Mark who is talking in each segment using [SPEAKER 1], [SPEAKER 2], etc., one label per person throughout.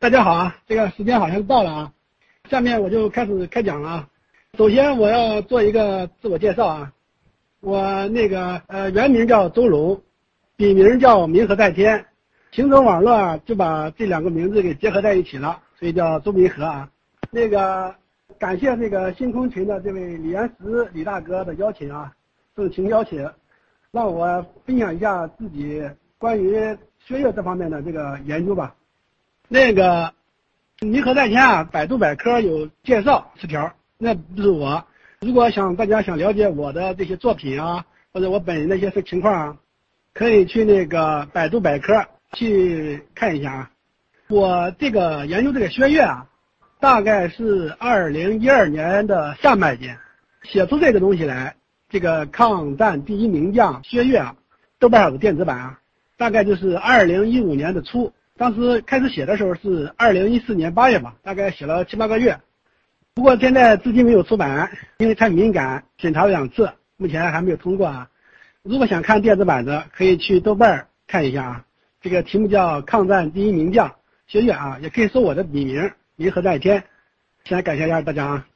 [SPEAKER 1] 大家好啊，这个时间好像到了啊，下面我就开始开讲了啊。首先我要做一个自我介绍啊，我那个呃原名叫周龙，笔名叫明和在天，形成网络啊就把这两个名字给结合在一起了，所以叫周明和啊。那个感谢那个星空群的这位李岩石李大哥的邀请啊，盛情邀请，让我分享一下自己关于薛岳这方面的这个研究吧。那个，你可在天啊，百度百科有介绍词条，那不是我。如果想大家想了解我的这些作品啊，或者我本人的一些情况啊，可以去那个百度百科去看一下啊。我这个研究这个薛岳啊，大概是二零一二年的下半年写出这个东西来。这个抗战第一名将薛岳啊，豆瓣上有电子版啊，大概就是二零一五年的初。当时开始写的时候是二零一四年八月吧，大概写了七八个月。不过现在至今没有出版，因为太敏感，审查了两次，目前还没有通过啊。如果想看电子版的，可以去豆瓣看一下啊。这个题目叫《抗战第一名将薛岳》啊，也可以搜我的笔名“银河在天”。先感谢一下大家啊。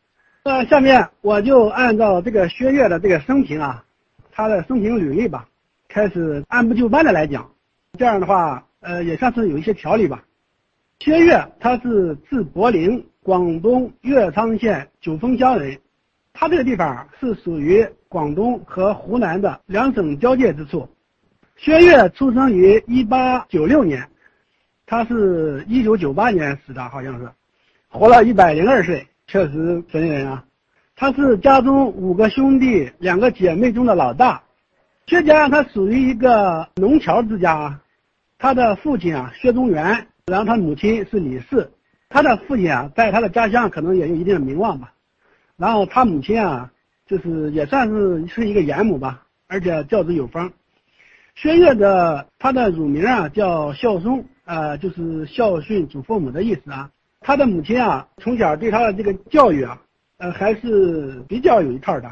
[SPEAKER 1] 那下面我就按照这个薛岳的这个生平啊，他的生平履历吧，开始按部就班的来讲。这样的话。呃，也算是有一些条理吧。薛岳他是字伯龄，广东乐昌县九峰乡人。他这个地方是属于广东和湖南的两省交界之处。薛岳出生于一八九六年，他是一九九八年死的，好像是，活了一百零二岁，确实神人啊。他是家中五个兄弟、两个姐妹中的老大。薛家他属于一个农侨之家啊。他的父亲啊，薛中元，然后他母亲是李氏。他的父亲啊，在他的家乡可能也有一定的名望吧。然后他母亲啊，就是也算是是一个严母吧，而且教子有方。薛岳的他的乳名啊叫孝松，呃，就是孝顺祖父母的意思啊。他的母亲啊，从小对他的这个教育啊，呃，还是比较有一套的。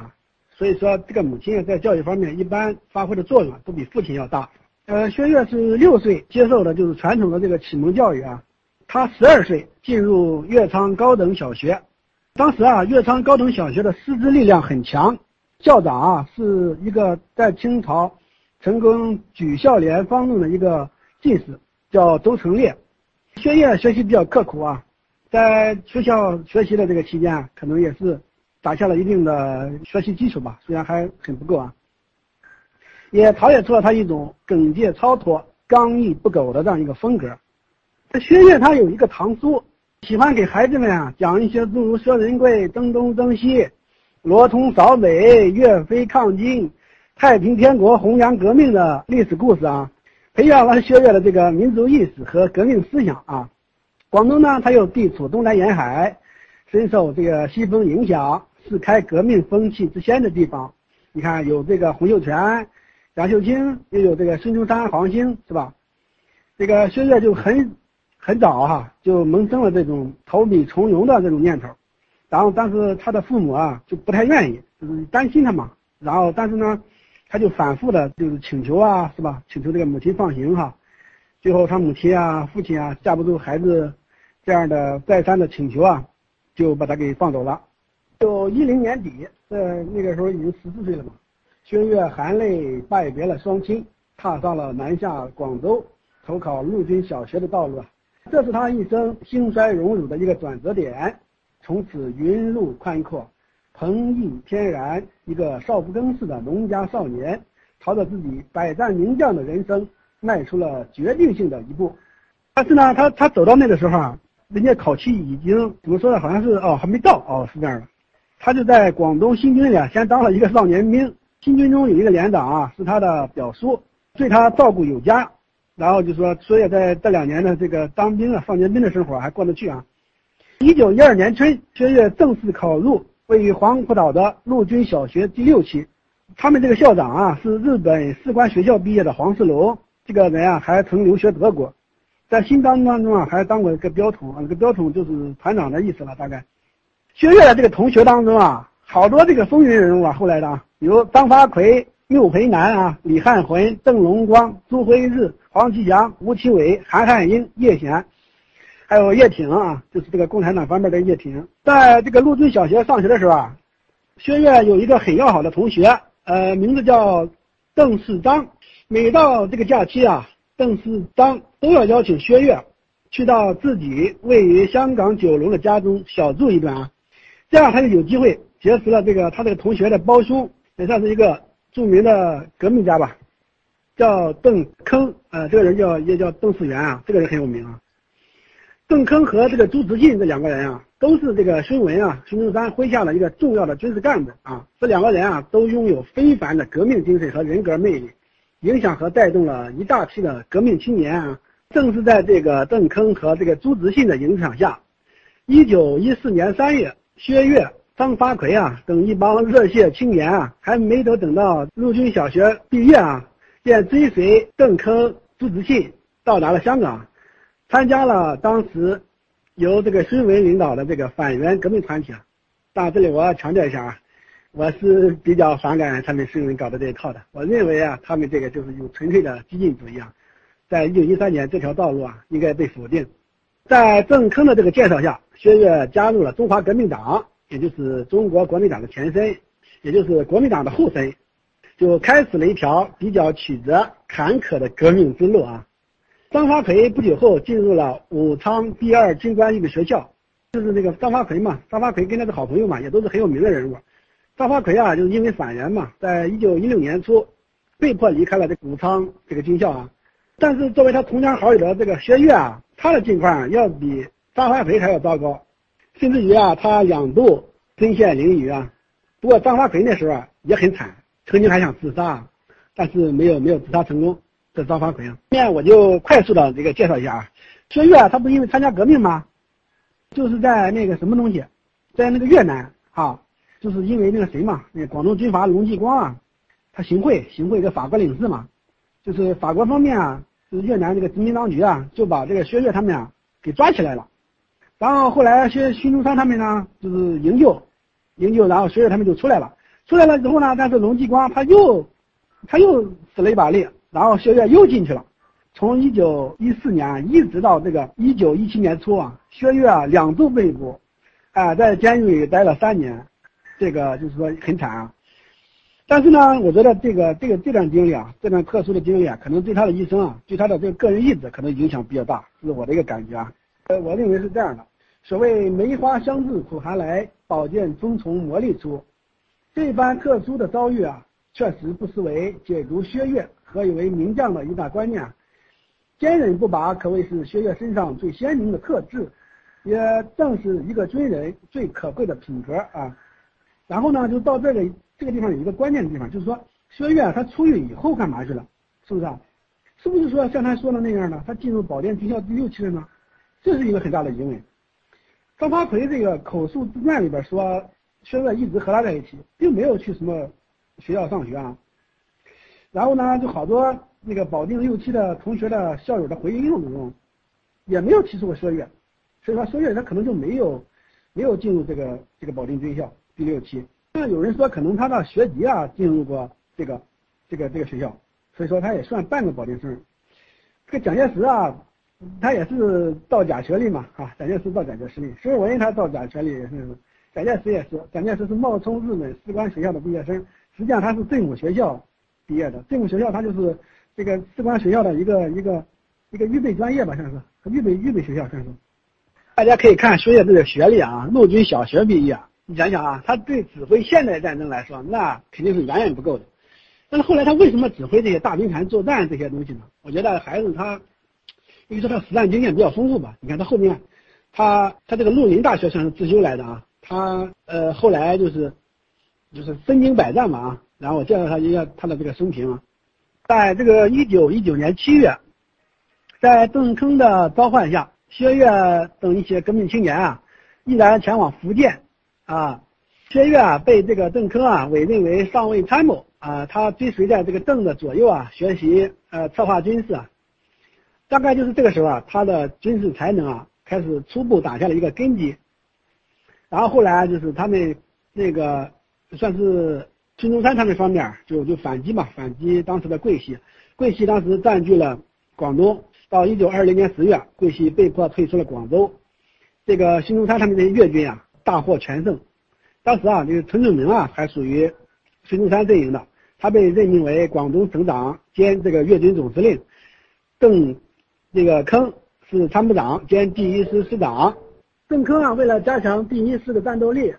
[SPEAKER 1] 所以说，这个母亲在教育方面一般发挥的作用都比父亲要大。呃，薛岳是六岁接受的就是传统的这个启蒙教育啊，他十二岁进入岳昌高等小学，当时啊，岳昌高等小学的师资力量很强，校长啊是一个在清朝成功举孝廉方论的一个进士，叫周成烈。薛岳学习比较刻苦啊，在学校学习的这个期间啊，可能也是打下了一定的学习基础吧，虽然还很不够啊。也陶冶出了他一种耿介超脱、刚毅不苟的这样一个风格。这薛岳他有一个堂叔，喜欢给孩子们啊讲一些诸如薛仁贵征东征西、罗通扫北、岳飞抗金、太平天国弘扬革命的历史故事啊，培养了薛岳的这个民族意识和革命思想啊。广东呢，它又地处东南沿海，深受这个西风影响，是开革命风气之先的地方。你看，有这个洪秀全。杨秀清又有这个孙中山、黄兴，是吧？这个薛岳就很很早哈，就萌生了这种投笔从戎的这种念头。然后，但是他的父母啊就不太愿意，就是担心他嘛。然后，但是呢，他就反复的就是请求啊，是吧？请求这个母亲放行哈。最后，他母亲啊、父亲啊架不住孩子这样的再三的请求啊，就把他给放走了。就一零年底，呃，那个时候已经十四岁了嘛。薛岳含泪拜别了双亲，踏上了南下广州投考陆军小学的道路！这是他一生兴衰荣辱的一个转折点。从此云路宽阔，鹏毅天然，一个少不更事的农家少年，朝着自己百战名将的人生迈出了决定性的一步。但是呢，他他走到那个时候啊，人家考期已经怎么说呢？好像是哦，还没到哦，是这样的。他就在广东新军里啊先当了一个少年兵。新军中有一个连长啊，是他的表叔，对他照顾有加，然后就说，所以在这两年的这个当兵啊、放年兵的生活还过得去啊。一九一二年春，薛岳正式考入位于黄埔岛的陆军小学第六期，他们这个校长啊是日本士官学校毕业的黄世龙，这个人啊还曾留学德国，在新当当中啊还当过一个标统，这个标统就是团长的意思了，大概。薛岳的这个同学当中啊，好多这个风云人物啊，后来的啊。有张发奎、缪培南啊、李汉魂、邓荣光、朱辉日、黄其祥、吴奇伟、韩汉英、叶贤，还有叶挺啊，就是这个共产党方面的叶挺。在这个陆军小学上学的时候啊，薛岳有一个很要好的同学，呃，名字叫邓世章。每到这个假期啊，邓世章都要邀请薛岳去到自己位于香港九龙的家中小住一段啊，这样他就有机会结识了这个他这个同学的胞兄，也算是一个著名的革命家吧，叫邓铿，呃，这个人叫也叫邓世元啊，这个人很有名啊。邓铿和这个朱自信这两个人啊，都是这个孙文啊、孙中山麾下的一个重要的军事干部啊。这两个人啊，都拥有非凡的革命精神和人格魅力，影响和带动了一大批的革命青年啊。正是在这个邓铿和这个朱自信的影响下，一九一四年三月，薛岳、张发奎啊等一帮热血青年啊，还没等等到陆军小学毕业啊，便追随邓铿、朱自信到达了香港。参加了当时由这个孙文领导的这个反袁革命团体啊，但这里我要强调一下啊，我是比较反感他们孙文搞的这一套的。我认为啊，他们这个就是有纯粹的激进主义啊，在一九一三年这条道路啊应该被否定。在邓铿的这个介绍下，薛岳加入了中华革命党，也就是中国国民党的前身，也就是国民党的后身，就开始了一条比较曲折坎坷的革命之路啊。张发奎不久后进入了武昌第二军官艺术学校，就是那个张发奎嘛。张发奎跟他的好朋友嘛，也都是很有名的人物。张发奎啊，就是因为反袁嘛，在一九一六年初被迫离开了这武昌这个军校啊。但是作为他同乡好友的这个薛岳啊，他的境况要比张发奎还要糟糕，甚至于啊，他两度身陷囹圄啊。不过张发奎那时候啊也很惨，曾经还想自杀，但是没有没有自杀成功。这张发奎啊，下面我就快速的这个介绍一下啊。薛岳他不是因为参加革命吗？就是在那个什么东西，在那个越南啊，就是因为那个谁嘛，那广东军阀龙继光啊，他行贿行贿一个法国领事嘛，就是法国方面啊，就是越南这个殖民当局啊，就把这个薛岳他们啊给抓起来了。然后后来薛薛中山他们呢，就是营救，营救，然后薛岳他们就出来了。出来了之后呢，但是龙继光他又他又使了一把力。然后薛岳又进去了，从一九一四年一直到这个一九一七年初啊，薛岳两度被捕，啊在监狱里待了三年，这个就是说很惨啊。但是呢，我觉得这个这个这段经历啊，这段特殊的经历啊，可能对他的一生啊，对他的这个个人意志可能影响比较大，这是我的一个感觉啊。呃，我认为是这样的，所谓梅花香自苦寒来，宝剑锋从磨砺出，这般特殊的遭遇啊，确实不失为解读薛岳。何以为名将的一大观念，坚韧不拔可谓是薛岳身上最鲜明的特质，也正是一个军人最可贵的品格啊。然后呢，就到这个这个地方有一个关键的地方，就是说薛岳他出狱以后干嘛去了？是不是？啊？是不是说像他说的那样呢？他进入保定军校第六期了呢？这是一个很大的疑问。张发奎这个口述自传里边说，薛岳一直和他在一起，并没有去什么学校上学啊。然后呢，就好多那个保定六期的同学的校友的回忆录中，也没有提出过薛岳，所以说薛岳他可能就没有没有进入这个这个保定军校第六期。那有人说可能他的学籍啊进入过这个这个这个学校，所以说他也算半个保定生。这个蒋介石啊，他也是造假学历嘛啊，蒋介石造假学历，施文他造假学历也是，蒋介石也是，蒋介石是冒充日本士官学校的毕业生，实际上他是政府学校。毕业的政府学校，他就是这个士官学校的一个一个一个预备专业吧，算是预备预备学校，算是。大家可以看薛岳这个学历啊，陆军小学毕业，你想想啊，他对指挥现代战争来说，那肯定是远远不够的。但是后来他为什么指挥这些大兵团作战这些东西呢？我觉得还是他，因为说他实战经验比较丰富吧。你看他后面，他他这个陆林大学算是自修来的啊，他呃后来就是就是身经百战嘛啊。然后我介绍他一下他的这个生平啊，在这个一九一九年七月，在邓铿的召唤下，薛岳等一些革命青年啊，毅然前往福建啊。薛岳啊被这个邓铿啊委任为上尉参谋啊，他追随在这个邓的左右啊，学习呃策划军事啊。大概就是这个时候啊，他的军事才能啊开始初步打下了一个根基。然后后来就是他们那个算是。孙中山他们方面就就反击嘛，反击当时的桂系，桂系当时占据了广东，到一九二零年十月，桂系被迫退出了广州。这个孙中山他们这些粤军啊，大获全胜。当时啊，这个陈炯明啊，还属于孙中山阵营的，他被任命为广东省长兼这个粤军总司令。邓这个坑是参谋长兼第一师师长。邓坑啊，为了加强第一师的战斗力，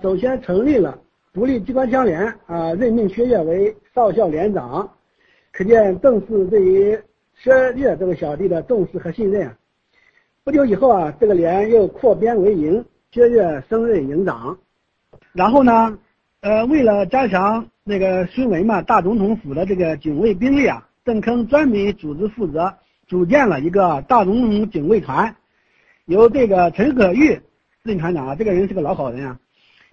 [SPEAKER 1] 首先成立了独立机关枪连啊，任命薛岳为少校连长。可见邓氏对于薛岳这个小弟的重视和信任。不久以后啊，这个连又扩编为营，薛岳升任营长。然后呢，呃，为了加强那个孙文嘛大总统府的这个警卫兵力啊。邓坑专门组织负责，组建了一个大总统警卫团，由这个陈可玉任团长啊，这个人是个老好人啊。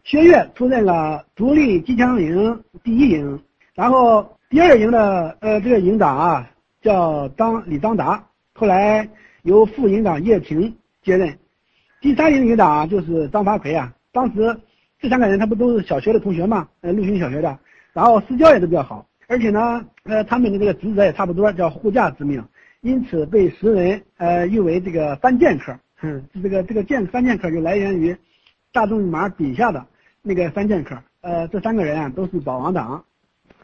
[SPEAKER 1] 薛岳出任了独立机枪营第一营，然后第二营的呃这个营长啊叫张李张达，后来由副营长叶挺接任。第三营营长啊就是张发奎啊，当时这三个人他不都是小学的同学嘛，呃陆军小学的，然后私交也都比较好。而且呢，呃，他们的这个职责也差不多，叫护驾之命，因此被时人呃誉为这个三剑客。嗯，这个这个剑三剑客就来源于大仲马笔下的那个三剑客。呃，这三个人啊都是保王党。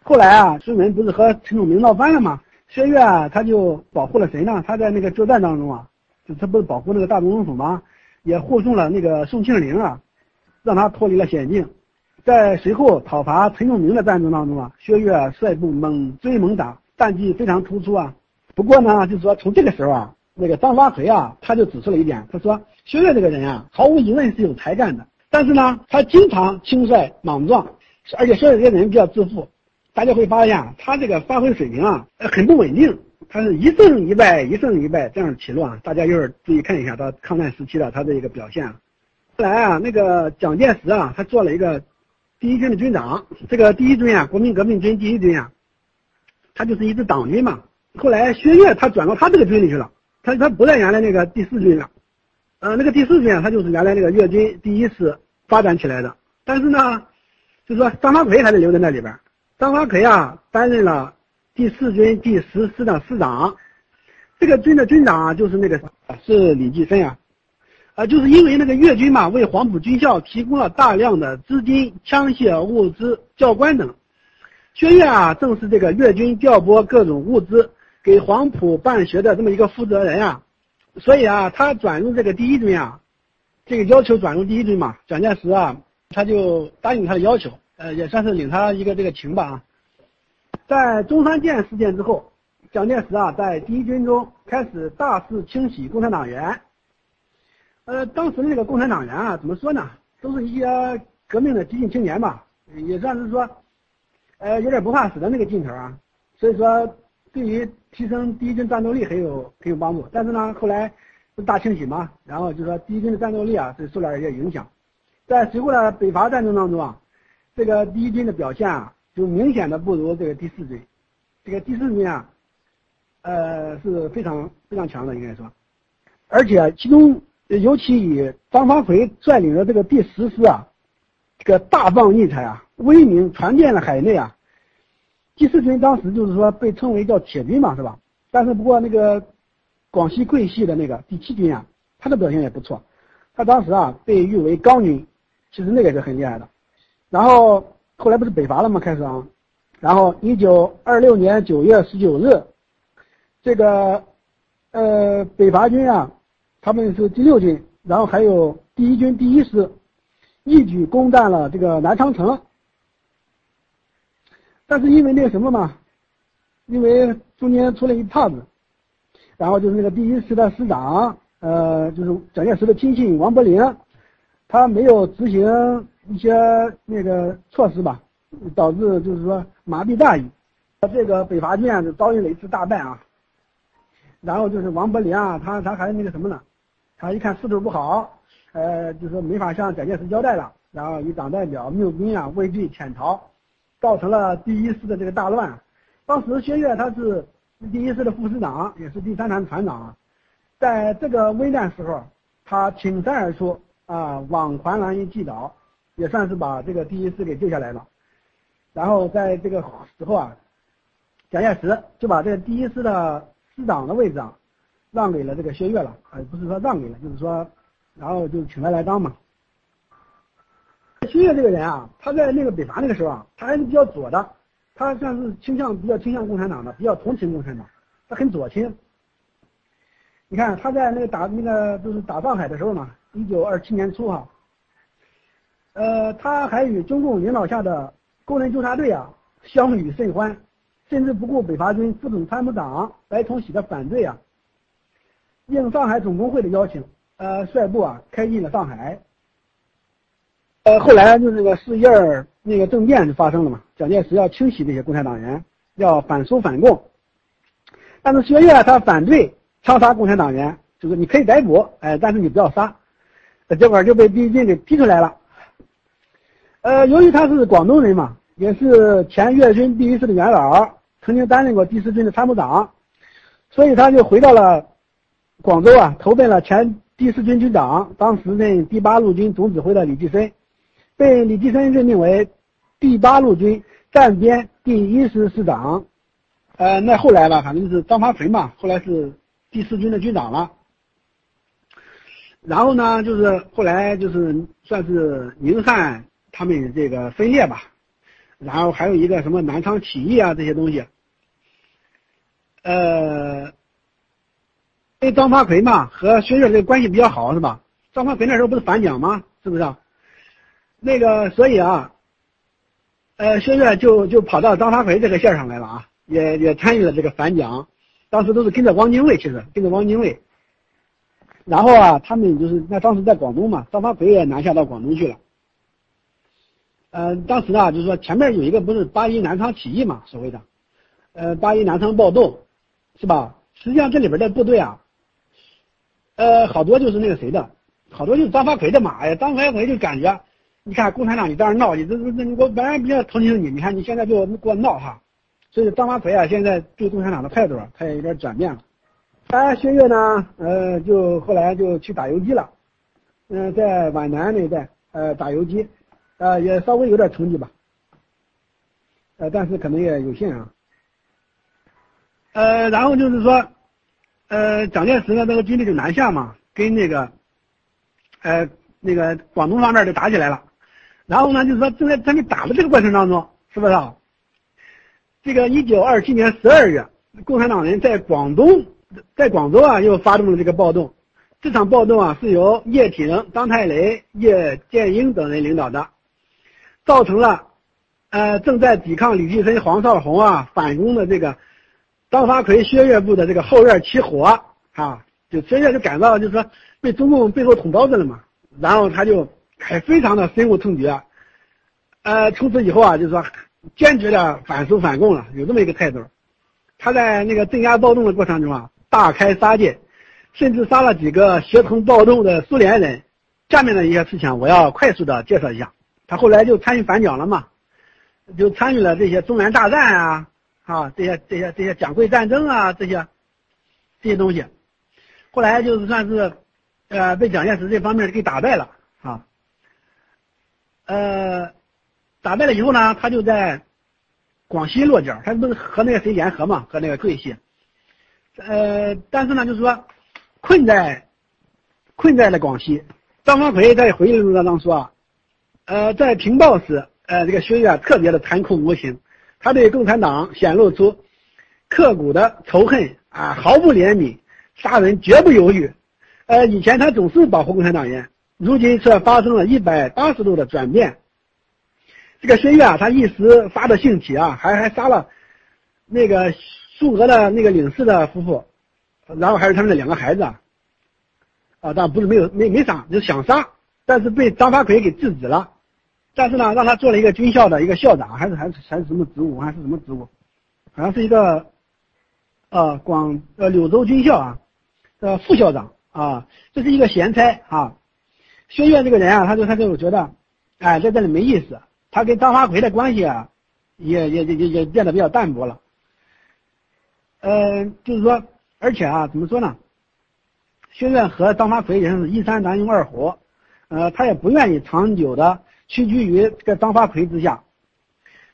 [SPEAKER 1] 后来啊，孙文不是和陈炯明闹翻了吗？薛岳啊他就保护了谁呢？他在那个作战当中啊，就他不是保护那个大总统府吗？也护送了那个宋庆龄啊，让他脱离了险境。在随后讨伐陈炯明的战争当中啊，薛岳率部猛追猛打，战绩非常突出啊。不过呢，就是说从这个时候啊，那个张发奎啊，他就指出了一点，他说薛岳这个人啊，毫无疑问是有才干的，但是呢，他经常轻率莽撞，而且薛岳这个人比较自负。大家会发现他这个发挥水平啊，很不稳定，他是一胜一败，一胜一败这样起落啊。大家一会儿注意看一下他抗战时期的他的一个表现。后来啊，那个蒋介石啊，他做了一个。第一军的军长，这个第一军啊，国民革命军第一军啊，他就是一支党军嘛。后来薛岳他转到他这个军里去了，他他不在原来那个第四军了，呃，那个第四军啊，他就是原来那个粤军第一师发展起来的。但是呢，就是说张发奎还是留在那里边。张发奎啊，担任了第四军第十师的师长，这个军的军长啊，就是那个是李济深啊。啊，就是因为那个粤军嘛，为黄埔军校提供了大量的资金、枪械、物资、教官等。薛岳啊，正是这个粤军调拨各种物资给黄埔办学的这么一个负责人啊。所以啊，他转入这个第一军啊，这个要求转入第一军嘛，蒋介石啊，他就答应他的要求，呃，也算是领他一个这个情吧啊。在中山舰事件之后，蒋介石啊，在第一军中开始大肆清洗共产党员。呃，当时的那个共产党员啊，怎么说呢？都是一些革命的激进青年吧，也算是说，呃，有点不怕死的那个劲头啊。所以说，对于提升第一军战斗力很有很有帮助。但是呢，后来是大清洗嘛，然后就说第一军的战斗力啊，是受了一些影响。在随后的北伐战争当中啊，这个第一军的表现啊，就明显的不如这个第四军。这个第四军啊，呃，是非常非常强的，应该说，而且其中。尤其以张发奎率领的这个第十师啊，这个大放异彩啊，威名传遍了海内啊。第四军当时就是说被称为叫铁军嘛，是吧？但是不过那个广西桂系的那个第七军啊，他的表现也不错。他当时啊被誉为钢军，其实那个是很厉害的。然后后来不是北伐了吗？开始啊，然后一九二六年九月十九日，这个呃北伐军啊。他们是第六军，然后还有第一军第一师，一举攻占了这个南昌城。但是因为那个什么嘛，因为中间出了一岔子，然后就是那个第一师的师长，呃，就是蒋介石的亲信王伯林，他没有执行一些那个措施吧，导致就是说麻痹大意，这个北伐军就遭遇了一次大败啊。然后就是王伯林啊，他他还那个什么呢？他一看势头不好，呃，就说没法向蒋介石交代了，然后以党代表缪兵啊畏惧潜逃，造成了第一师的这个大乱。当时薛岳他是第一师的副师长，也是第三团团长，在这个危难时候，他挺身而出啊，往环兰一击倒，也算是把这个第一师给救下来了。然后在这个时候啊，蒋介石就把这个第一师的师长的位置啊。让给了这个薛岳了，啊，不是说让给了，就是说，然后就请他来当嘛。薛岳这个人啊，他在那个北伐那个时候啊，他还是比较左的，他算是倾向比较倾向共产党的，比较同情共产党，他很左倾。你看他在那个打那个就是打上海的时候嘛，一九二七年初哈，呃，他还与中共领导下的工人纠察队啊相与甚欢，甚至不顾北伐军副总参谋长白崇禧的反对啊，应上海总工会的邀请，呃，率部啊开进了上海。呃，后来就是那个四一二那个政变就发生了嘛，蒋介石要清洗这些共产党员，要反苏反共，但是薛岳他反对。枪杀共产党员，就是你可以逮捕，哎，但是你不要杀，结果就被第一军给批出来了。呃，由于他是广东人嘛，也是前粤军第一师的元老，曾经担任过第四军的参谋长，所以他就回到了广州啊，投奔了前第四军军长，当时任第八路军总指挥的李济深，被李济深任命为第八路军战边第一师师长。呃，那后来吧，反正是张发奎嘛，后来是。第四军的军长了，然后呢，就是后来就是算是宁汉他们这个分裂吧，然后还有一个什么南昌起义啊这些东西，呃，因为张发奎嘛和薛岳这个关系比较好是吧？张发奎那时候不是反蒋吗？是不是？那个所以啊，呃，薛岳就就跑到张发奎这个线上来了啊，也也参与了这个反蒋。当时都是跟着汪精卫，其实跟着汪精卫。然后啊，他们就是那当时在广东嘛，张发奎也南下到广东去了。嗯，当时呢，就是说前面有一个不是八一南昌起义嘛，所谓的，呃，八一南昌暴动，是吧？实际上这里边的部队啊，呃，好多就是那个谁的，好多就是张发奎的嘛。哎呀，张发奎就感觉，你看共产党你在那闹，你这这这，我本来比较同情你，你看你现在就给我闹哈。所以张发奎啊，现在对共产党的态度，他也有点转变了。他薛岳呢，呃，就后来就去打游击了，嗯，在皖南那一带，呃，打游击，呃，也稍微有点成绩吧，呃，但是可能也有限啊。呃，然后就是说，呃，蒋介石呢那个军队就南下嘛，跟那个，呃，那个广东方面就打起来了。然后呢，就是说正在他们打的这个过程当中，是不是啊？这个一九二七年十二月，共产党人在广东，在广州啊，又发动了这个暴动。这场暴动啊，是由叶挺、张太雷、叶剑英等人领导的，造成了，呃，正在抵抗李济深、黄绍竑啊反攻的这个张发奎、薛岳部的这个后院起火啊，就薛岳就感到就是说被中共背后捅刀子了嘛，然后他就还非常的深恶痛绝，呃，从此以后啊，就是说。坚决的反苏反共了，有这么一个态度。他在那个镇压暴动的过程中啊，大开杀戒，甚至杀了几个协同暴动的苏联人。下面的一些事情，我要快速的介绍一下。他后来就参与反蒋了嘛，就参与了这些中原大战啊，啊，这些这些这些蒋桂战争啊，这些这些东西。后来就是算是，呃，被蒋介石这方面给打败了，呃。打败了以后呢，他就在广西落脚，他不是和那个谁联合嘛，和那个桂系。呃，但是呢，就是说困在困在了广西。张发奎在回忆录当中说啊，呃，在平报时，呃，这个薛岳特别的残酷无情，他对共产党显露出刻骨的仇恨啊，毫不怜悯，杀人绝不犹豫。呃，以前他总是保护共产党员，如今却发生了一百八十度的转变。这个薛岳啊，他一时发的兴起啊，还还杀了那个苏俄的那个领事的夫妇，然后还有他们的两个孩子啊，啊，但不是没有没没杀，就是想杀，但是被张发奎给制止了。但是呢，让他做了一个军校的一个校长，还是还是还是什么职务，还是什么职务，好像是一个呃广呃柳州军校啊的副校长啊，这是一个闲差啊。薛岳这个人啊，他就他就觉得，哎，在这里没意思。他跟张发奎的关系啊，也也也也也变得比较淡薄了。呃，就是说，而且啊，怎么说呢？薛岳和张发奎也是一山难容二虎，呃，他也不愿意长久的屈居于这个张发奎之下，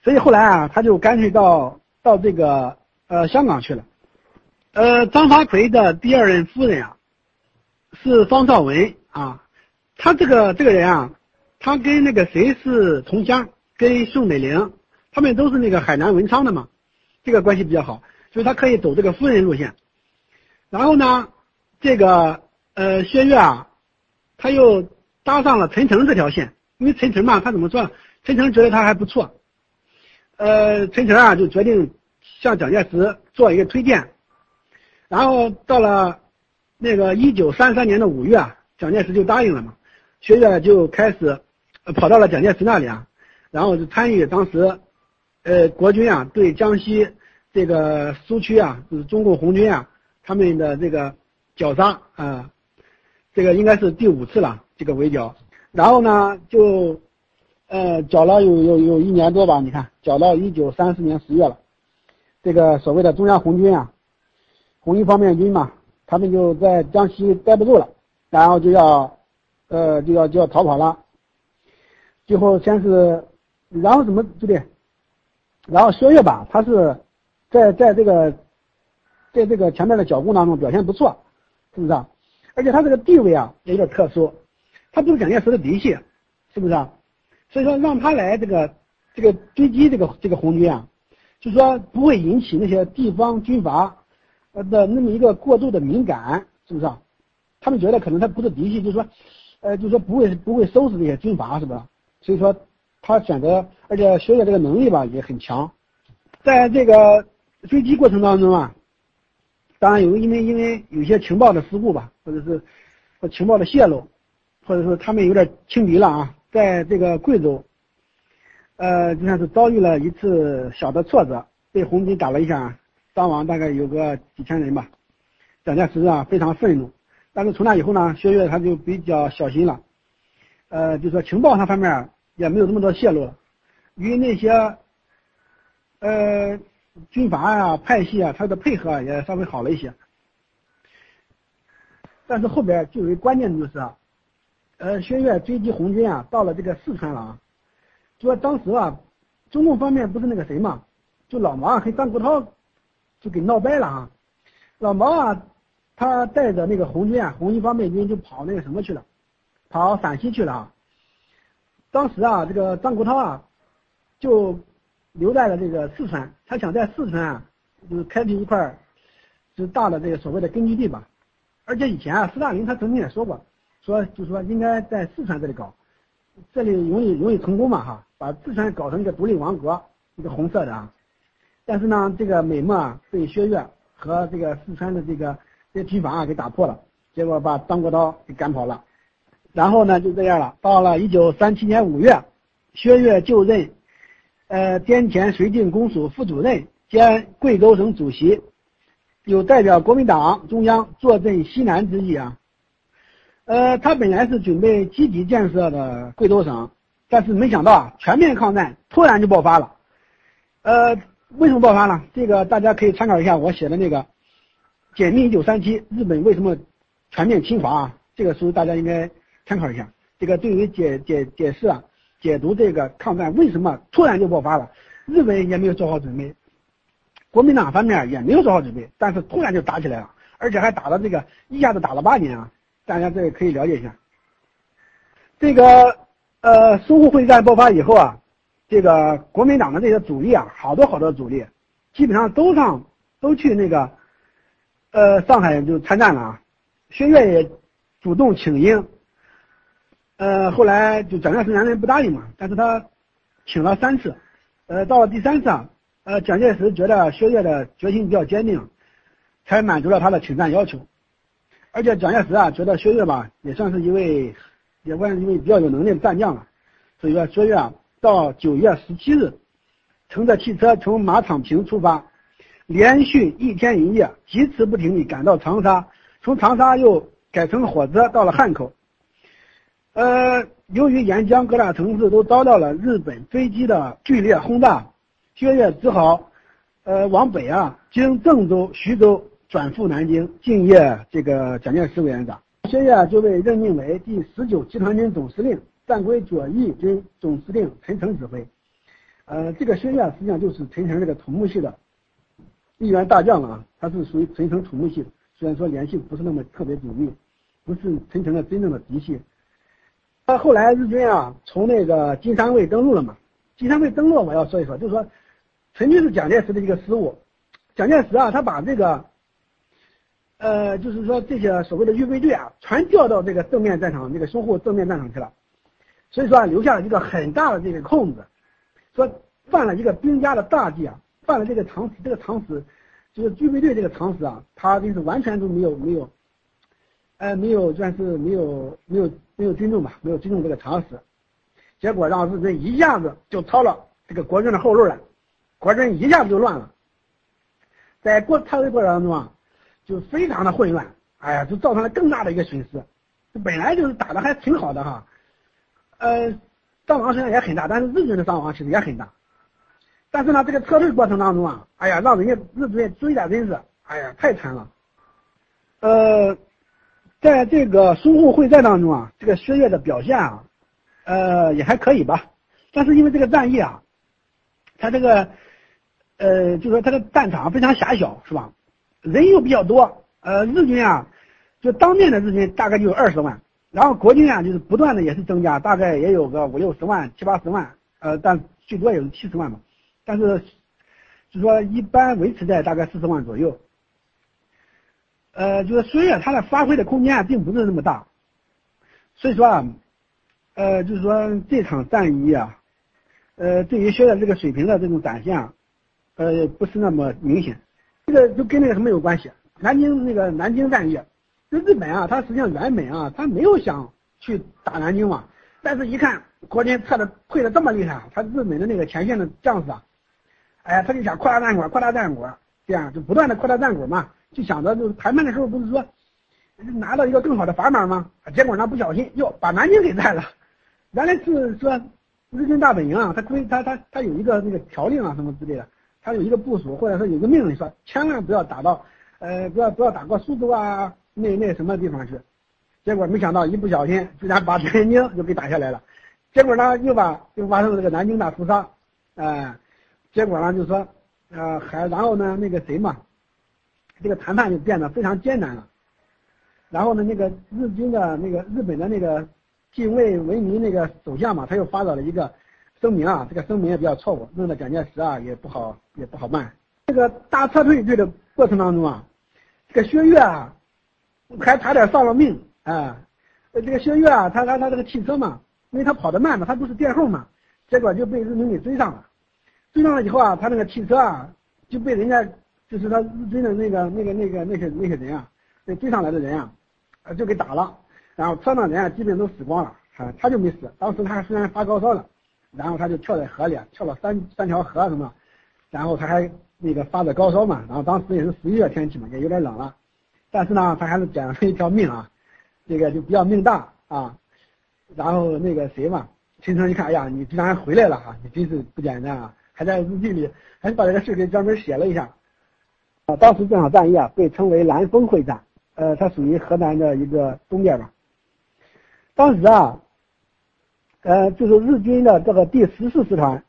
[SPEAKER 1] 所以后来啊，他就干脆到到这个呃香港去了。呃，张发奎的第二任夫人啊，是方少文啊。他这个这个人啊，他跟那个谁是同乡，跟宋美龄，他们都是那个海南文昌的嘛，这个关系比较好，所以他可以走这个夫人路线。然后呢，这个呃薛岳啊，他又搭上了陈诚这条线，因为陈诚嘛，他怎么说？陈诚觉得他还不错，呃，陈诚啊就决定向蒋介石做一个推荐。然后到了那个一九三三年的五月啊，蒋介石就答应了嘛，薛岳就开始跑到了蒋介石那里啊，然后就参与当时呃国军啊对江西这个苏区啊，就是中共红军啊他们的这个绞杀啊，这个应该是第五次了这个围剿，然后呢就呃剿了有有有一年多吧，你看剿到一九三四年十月了，这个所谓的中央红军啊。红一方面军嘛，他们就在江西待不住了，然后就要，呃，就要就要逃跑了。最后先是，然后怎么对不对？然后薛岳吧，他是在在这个，在这个前面的剿共当中表现不错，是不是啊？而且他这个地位啊也有点特殊，他不是蒋介石的嫡系，是不是啊？所以说让他来这个这个追击这个这个红军啊，就说不会引起那些地方军阀。呃的那么一个过度的敏感，是不是啊？他们觉得可能他不是嫡系，就是说，呃，就是说不会不会收拾这些军阀，是吧？所以说他选择，而且学姐这个能力吧也很强，在这个追击过程当中啊，当然有因为因为有些情报的失误吧，或者是或情报的泄露，或者说他们有点轻敌了啊，在这个贵州，呃，就像是遭遇了一次小的挫折，被红军打了一下。伤亡大概有个几千人吧，蒋介石啊非常愤怒，但是从那以后呢，薛岳他就比较小心了，呃，就说情报上方面也没有那么多泄露了，与那些呃军阀呀、派系啊，他的配合也稍微好了一些。但是后边最为关键的就是，呃，薛岳追击红军啊，到了这个四川了啊，说当时啊，中共方面不是那个谁嘛，就老毛啊和张国焘。就给闹掰了啊！老毛啊，他带着那个红军啊，红一方面军就跑那个什么去了，跑陕西去了啊。当时啊，这个张国焘啊，就留在了这个四川，他想在四川啊，就是开辟一块就是大的这个所谓的根据地吧。而且以前啊，斯大林他曾经也说过，说就说应该在四川这里搞，这里容易容易成功嘛哈，把四川搞成一个独立王国，一个红色的啊。但是呢，这个美墨啊被薛岳和这个四川的这个这些军阀啊给打破了，结果把张国焘给赶跑了。然后呢就这样了。到了一九三七年五月，薛岳就任呃滇黔绥靖公署副主任兼贵州省主席，有代表国民党中央坐镇西南之意啊。呃，他本来是准备积极建设的贵州省，但是没想到啊，全面抗战突然就爆发了，呃。为什么爆发了？这个大家可以参考一下我写的那个《解密一九三七：日本为什么全面侵华》啊，这个书大家应该参考一下。这个对于解解解释啊，解读这个抗战为什么突然就爆发了，日本也没有做好准备，国民党方面也没有做好准备，但是突然就打起来了，而且还打了这个一下子打了八年啊，大家这个可以了解一下。这个呃，淞沪会战爆发以后啊。这个国民党的这些主力啊，好多好多主力，基本上都上都去那个，呃，上海就参战了啊。薛岳也主动请缨，呃，后来就蒋介石原来不答应嘛，但是他请了三次，呃，到了第三次啊，呃，蒋介石觉得薛岳的决心比较坚定，才满足了他的请战要求。而且蒋介石啊，觉得薛岳吧，也算是一位，也算是一位比较有能力的战将了，所以说薛岳啊。到九月十七日，乘着汽车从马场坪出发，连续一天一夜，疾驰不停地赶到长沙，从长沙又改乘火车到了汉口。呃，由于沿江各大城市都遭到了日本飞机的剧烈轰炸，薛岳只好呃往北啊，经郑州、徐州转赴南京，敬业这个蒋介石委员长。薛岳就被任命为第十九集团军总司令。暂归左翼军总司令陈诚指挥，呃，这个薛岳实际上就是陈诚这个土木系的一员大将了啊，他是属于陈诚土木系的，虽然说联系不是那么特别紧密，不是陈诚的真正的嫡系。他后来日军啊从那个金山卫登陆了嘛，金山卫登陆我要说一说，就是说，曾经是蒋介石的一个失误。蒋介石啊，他把这个，呃，就是说这些所谓的预备队啊，全调到这个正面战场，这个淞沪正面战场去了，所以说啊，留下了一个很大的这个空子，说犯了一个兵家的大忌啊，犯了这个常识，这个常识就是预备队这个常识啊，他就是完全都没有没有，呃，没有算是没有没有没有尊重吧，没有尊重这个常识，结果让日军一下子就抄了这个国军的后路了，国军一下子就乱了。在过撤退过程当中啊，就非常的混乱，哎呀，就造成了更大的一个损失。本来就是打的还挺好的哈，呃，伤亡虽然也很大，但是日军的伤亡其实也很大。但是呢，这个撤退过程当中啊，哎呀，让人家日军追的真是，哎呀，太惨了。呃，在这个淞沪会战当中啊，这个薛岳的表现啊，呃，也还可以吧。但是因为这个战役啊，他这个。呃，就说他的战场非常狭小，是吧？人又比较多，呃，日军啊，就当面的日军大概就有二十万，然后国军啊，就是不断的也是增加，大概也有个五六十万、七八十万，呃，但最多也是七十万吧。但是，就说一般维持在大概四十万左右。呃，就是虽然他的发挥的空间并不是那么大，所以说啊，呃，就是说这场战役啊，呃，对于薛岳这个水平的这种展现啊。呃，不是那么明显，这个就跟那个什么有关系？南京那个南京战役，就日本啊，他实际上原本啊，他没有想去打南京嘛，但是一看国军撤的退的这么厉害，他日本的那个前线的将士啊，哎，他就想扩大战果，扩大战果，这样就不断的扩大战果嘛，就想着就是谈判的时候不是说拿到一个更好的砝码吗？结果呢不小心又把南京给占了，原来是说日军大本营啊，他规他他他有一个那个条令啊什么之类的。他有一个部署，或者说有个命令，说千万不要打到，呃，不要不要打过苏州啊，那那什么地方去。结果没想到一不小心，居然把 南京就给打下来了。结果呢，又把又发生了这个南京大屠杀，哎，结果呢就说，呃，还然后呢那个谁嘛，这个谈判就变得非常艰难了。然后呢，那个日军的那个日本的那个近卫文民那个首相嘛，他又发表了一个。声明啊，这个声明也比较错误，弄得蒋介石啊也不好也不好办。这个大撤退这个过程当中啊，这个薛岳啊还差点丧了命啊。这个薛岳啊，他他他这个汽车嘛，因为他跑得慢嘛，他不是殿后嘛，结果就被日军给追上了。追上了以后啊，他那个汽车啊就被人家就是他日军的那个那个那个那些那些人啊，那追上来的人啊，就给打了。然后车上人啊基本都死光了，啊，他就没死。当时他还虽然发高烧了。然后他就跳在河里，跳了三三条河什么，然后他还那个发着高烧嘛，然后当时也是十一月天气嘛，也有点冷了，但是呢，他还是捡了一条命啊，这个就比较命大啊。然后那个谁嘛，秦城一看，哎呀，你居然回来了哈，你真是不简单啊，还在日记里还把这个事给专门写了一下。啊，当时这场战役啊，被称为兰峰会战，呃，它属于河南的一个东边吧。当时啊。呃，就是日军的这个第十四师团，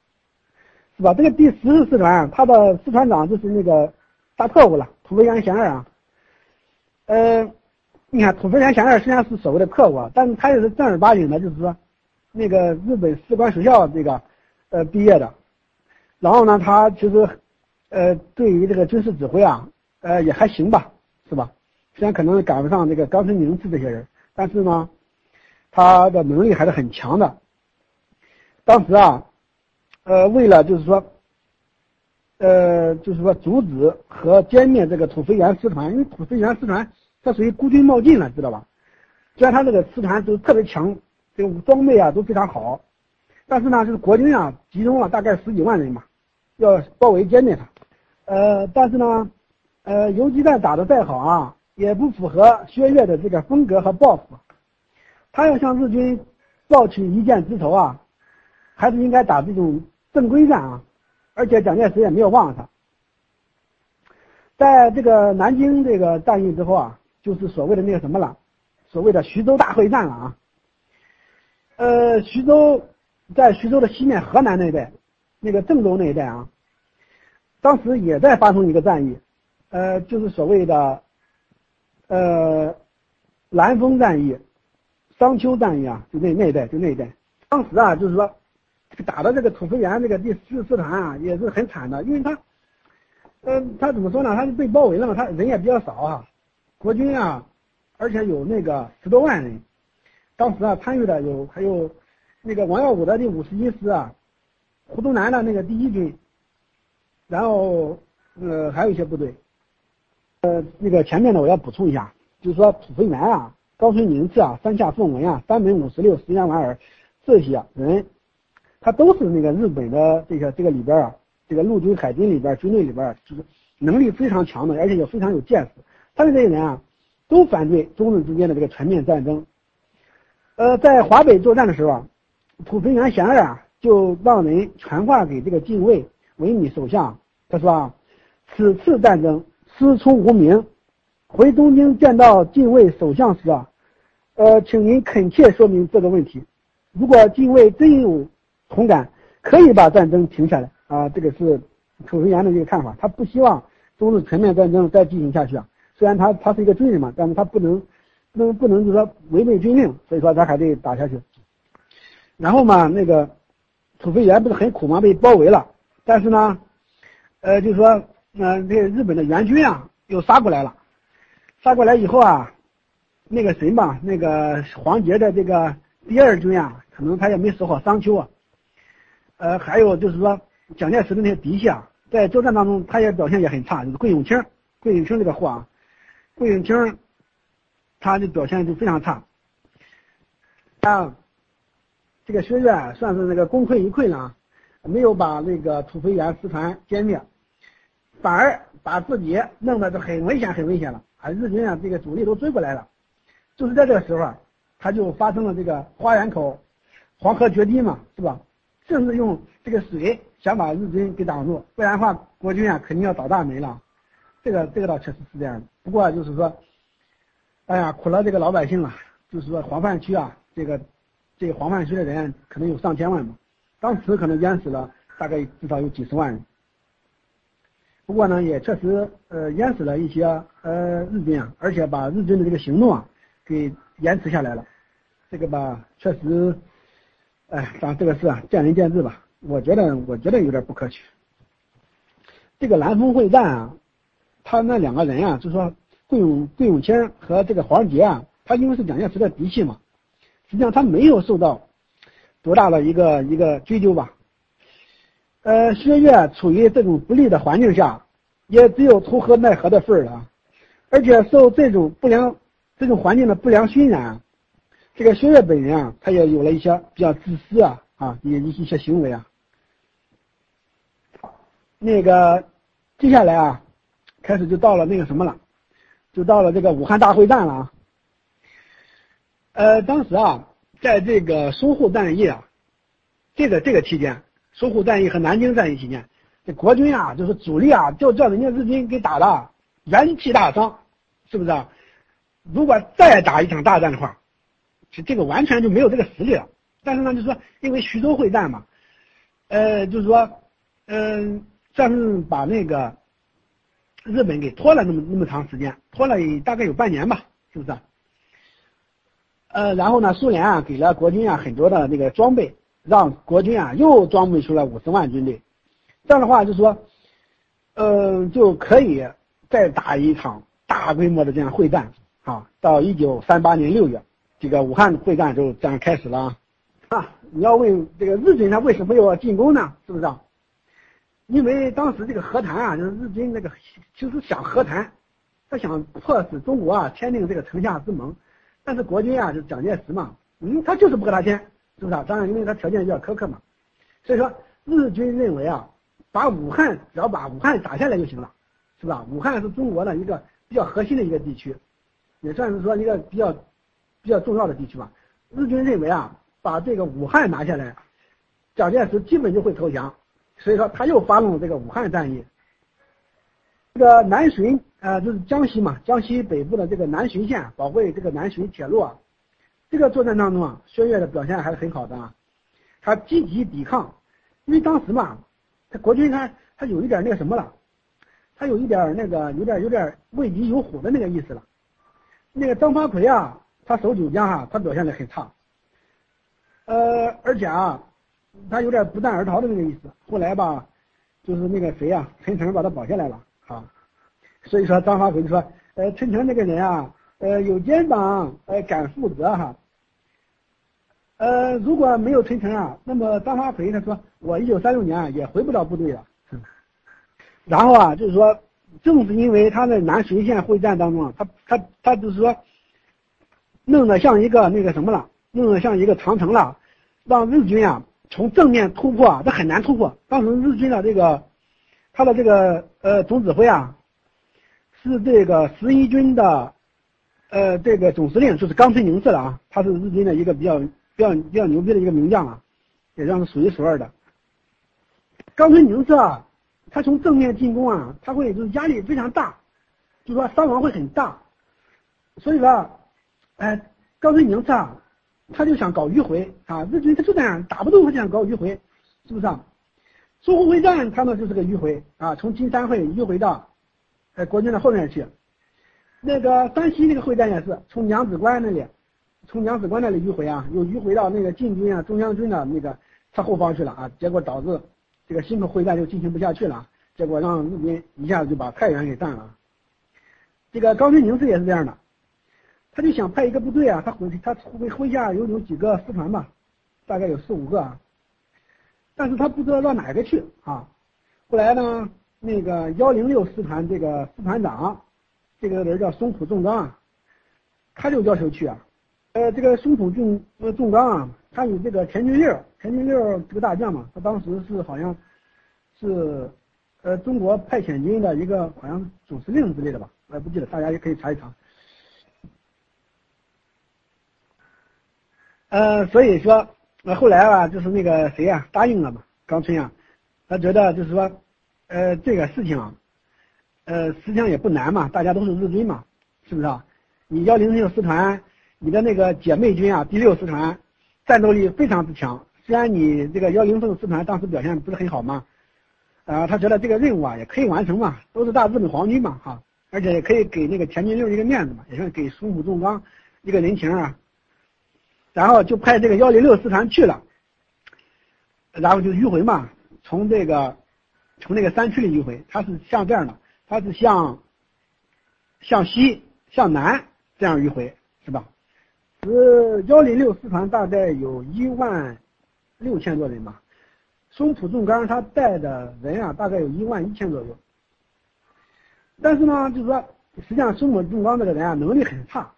[SPEAKER 1] 是吧？这个第十四师团，他的师团长就是那个大特务了，土肥原贤二啊。呃，你看土肥原贤二虽然是所谓的特务，但是他也是正儿八经的，就是说，那个日本士官学校这个呃毕业的。然后呢，他其实呃对于这个军事指挥啊，呃也还行吧，是吧？虽然可能赶不上这个冈村宁次这些人，但是呢，他的能力还是很强的。当时啊，呃，为了就是说，呃，就是说阻止和歼灭这个土肥原师团，因为土肥原师团它属于孤军冒进了，知道吧？虽然他这个师团都特别强，这个装备啊都非常好，但是呢，就是国军啊集中了大概十几万人嘛，要包围歼灭他。呃，但是呢，呃，游击战打得再好啊，也不符合薛岳的这个风格和抱负。他要向日军报取一箭之仇啊。还是应该打这种正规战啊，而且蒋介石也没有忘了他。在这个南京这个战役之后啊，就是所谓的那个什么了，所谓的徐州大会战了啊。呃，徐州在徐州的西面河南那一带，那个郑州那一带啊，当时也在发生一个战役，呃，就是所谓的呃兰峰战役、商丘战役啊，就那那一带，就那一带。当时啊，就是说打的这个土肥原这个第四师团啊，也是很惨的，因为他，嗯，他怎么说呢？他是被包围了嘛，他人也比较少啊，国军啊，而且有那个十多万人。当时啊，参与的有还有那个王耀武的第五十一师啊，胡宗南的那个第一军，然后呃还有一些部队，呃那个前面呢我要补充一下，就是说土肥原啊、高村宁次啊、山下奉文啊、山本五十六、石原莞尔这些人，他都是那个日本的这个这个里边啊，这个陆军、海军里边军队里边就是能力非常强的，而且也非常有见识。他们这些人啊，都反对中日之间的这个全面战争。呃，在华北作战的时候啊，土肥原贤二啊就让人传话给这个近卫文米首相，他说啊，此次战争师出无名，回东京见到近卫首相时啊，呃，请您恳切说明这个问题。如果近卫真有同感，可以把战争停下来啊。这个是土肥原的这个看法，他不希望中日全面战争再进行下去啊。虽然他他是一个军人嘛，但是他不能。不能不能就是说违背军令，所以说他还得打下去。然后嘛，那个土肥原不是很苦吗？被包围了。但是呢，呃，就是说，那那日本的援军啊，又杀过来了。杀过来以后啊，那个谁嘛，那个黄杰的这个第二军啊，可能他也没守好商丘啊。呃，还有就是说，蒋介石的那些嫡系啊，在作战当中，他也表现也很差，就是桂永清，桂永清这个货啊，桂永清。他的表现就非常差，啊，这个薛岳算是那个功亏一篑了，没有把那个土肥原师团歼灭，反而把自己弄得就很危险，很危险了。啊，日军啊，这个主力都追过来了，就是在这个时候啊，他就发生了这个花园口黄河决堤嘛，是吧？甚至用这个水想把日军给挡住，不然的话国军啊肯定要倒大霉了。这个这个倒确实是这样的，不过就是说。哎呀，苦了这个老百姓了。就是说，黄泛区啊，这个这个黄泛区的人可能有上千万吧，当时可能淹死了大概至少有几十万人。不过呢，也确实呃淹死了一些呃日军啊，而且把日军的这个行动啊给延迟下来了。这个吧，确实，哎，反正这个事啊见仁见智吧。我觉得我觉得有点不可取。这个南丰会战啊，他那两个人啊，就说。桂永桂永清和这个黄杰啊，他因为是蒋介石的嫡系嘛，实际上他没有受到多大的一个一个追究吧。呃，薛岳处于这种不利的环境下，也只有投河奈何的份儿了。而且受这种不良这种环境的不良熏染，这个薛岳本人啊，他也有了一些比较自私啊啊一一些行为啊。那个接下来啊，开始就到了那个什么了。就到了这个武汉大会战了啊，呃，当时啊，在这个淞沪战役啊，这个这个期间，淞沪战役和南京战役期间，这国军啊，就是主力啊，就叫人家日军给打的元气大伤，是不是？啊？如果再打一场大战的话，这这个完全就没有这个实力了。但是呢，就是说，因为徐州会战嘛，呃，就是说，嗯，算是把那个。日本给拖了那么那么长时间，拖了大概有半年吧，是不是？啊呃，然后呢，苏联啊给了国军啊很多的那个装备，让国军啊又装备出了五十万军队，这样的话就是说，呃，就可以再打一场大规模的这样会战啊。到一九三八年六月，这个武汉会战就这样开始了啊。你要问这个日军他为什么要进攻呢？是不是？啊因为当时这个和谈啊，就是日军那个其实想和谈，他想迫使中国啊签订这个城下之盟，但是国军啊，就是蒋介石嘛，嗯，他就是不和他签，是不是啊？当然，因为他条件比较苛刻嘛，所以说日军认为啊，把武汉只要把武汉打下来就行了，是吧？武汉是中国的一个比较核心的一个地区，也算是说一个比较比较重要的地区吧。日军认为啊，把这个武汉拿下来，蒋介石基本就会投降。所以说，他又发动了这个武汉战役。这个南浔，呃，就是江西嘛，江西北部的这个南浔县保卫这个南浔铁路啊。这个作战当中啊，薛岳的表现还是很好的啊。他积极抵抗，因为当时嘛，他国军他他有一点那个什么了，他有一点那个有点有点畏敌有虎的那个意思了。那个张发奎啊，他守九江哈，他表现的很差，呃，而且啊，他有点不战而逃的那个意思。后来吧，就是那个谁呀，陈诚把他保下来了。所以说张发奎说，呃，陈诚这个人啊，呃，有肩膀，呃，敢负责哈。呃，如果没有陈诚啊，那么张发奎他说，我一九三六年也回不了部队了。然后啊，就是说，正是因为他在南浔县会战当中，他他他就是说，弄得像一个那个什么了，弄得像一个长城了，让日军啊从正面突破，这很难突破。当时日军的这个他的这个呃总指挥啊，是这个十一军的呃这个总司令，就是冈村宁次了啊，他是日军的一个比较。比较比较牛逼的一个名将啊，也算是数一数二的。冈村宁次啊，他从正面进攻啊，他会就是压力非常大，就说伤亡会很大。所以说，哎，冈村宁次啊，他就想搞迂回啊，日军他就这样打不动，他就想搞迂回，是不是啊？淞沪会战他呢就是个迂回啊，从金山会迂回到在国军的后面去。那个山西那个会战也是从娘子关那里。从娘子关那里迂回啊，又迂回到那个晋军啊、中央军的那个侧后方去了啊，结果导致这个新口会战就进行不下去了，结果让日军一下子就把太原给占了。这个高春宁是也是这样的，他就想派一个部队啊，他麾他麾麾下有有几个师团吧，大概有四五个，啊，但是他不知道到哪个去啊。后来呢，那个幺零六师团这个师团长，这个人叫松浦重刚啊，他就要求去啊。呃，这个松浦重重刚啊，他有这个田军六，田军六这个大将嘛，他当时是好像是呃中国派遣军的一个好像总司令之类的吧，我也不记得，大家也可以查一查。呃，所以说呃后来啊，就是那个谁呀答应了嘛，冈村啊，他觉得就是说呃这个事情啊，呃实际上也不难嘛，大家都是日军嘛，是不是啊？你幺零六师团。你的那个姐妹军啊，第六师团战斗力非常之强。虽然你这个幺零六师团当时表现不是很好嘛，啊，他觉得这个任务啊也可以完成嘛，都是大日本皇军嘛哈，而且也可以给那个田径六一个面子嘛，也算给松浦重刚一个人情啊。然后就派这个幺零六师团去了，然后就迂回嘛，从这个从那个山区里迂回，他是像这样的，他是向向西向南这样迂回，是吧？是幺零六师团大概有一万六千多人吧，松浦重刚他带的人啊，大概有一万一千左右。但是呢，就是说，实际上松浦重刚这个人啊，能力很差，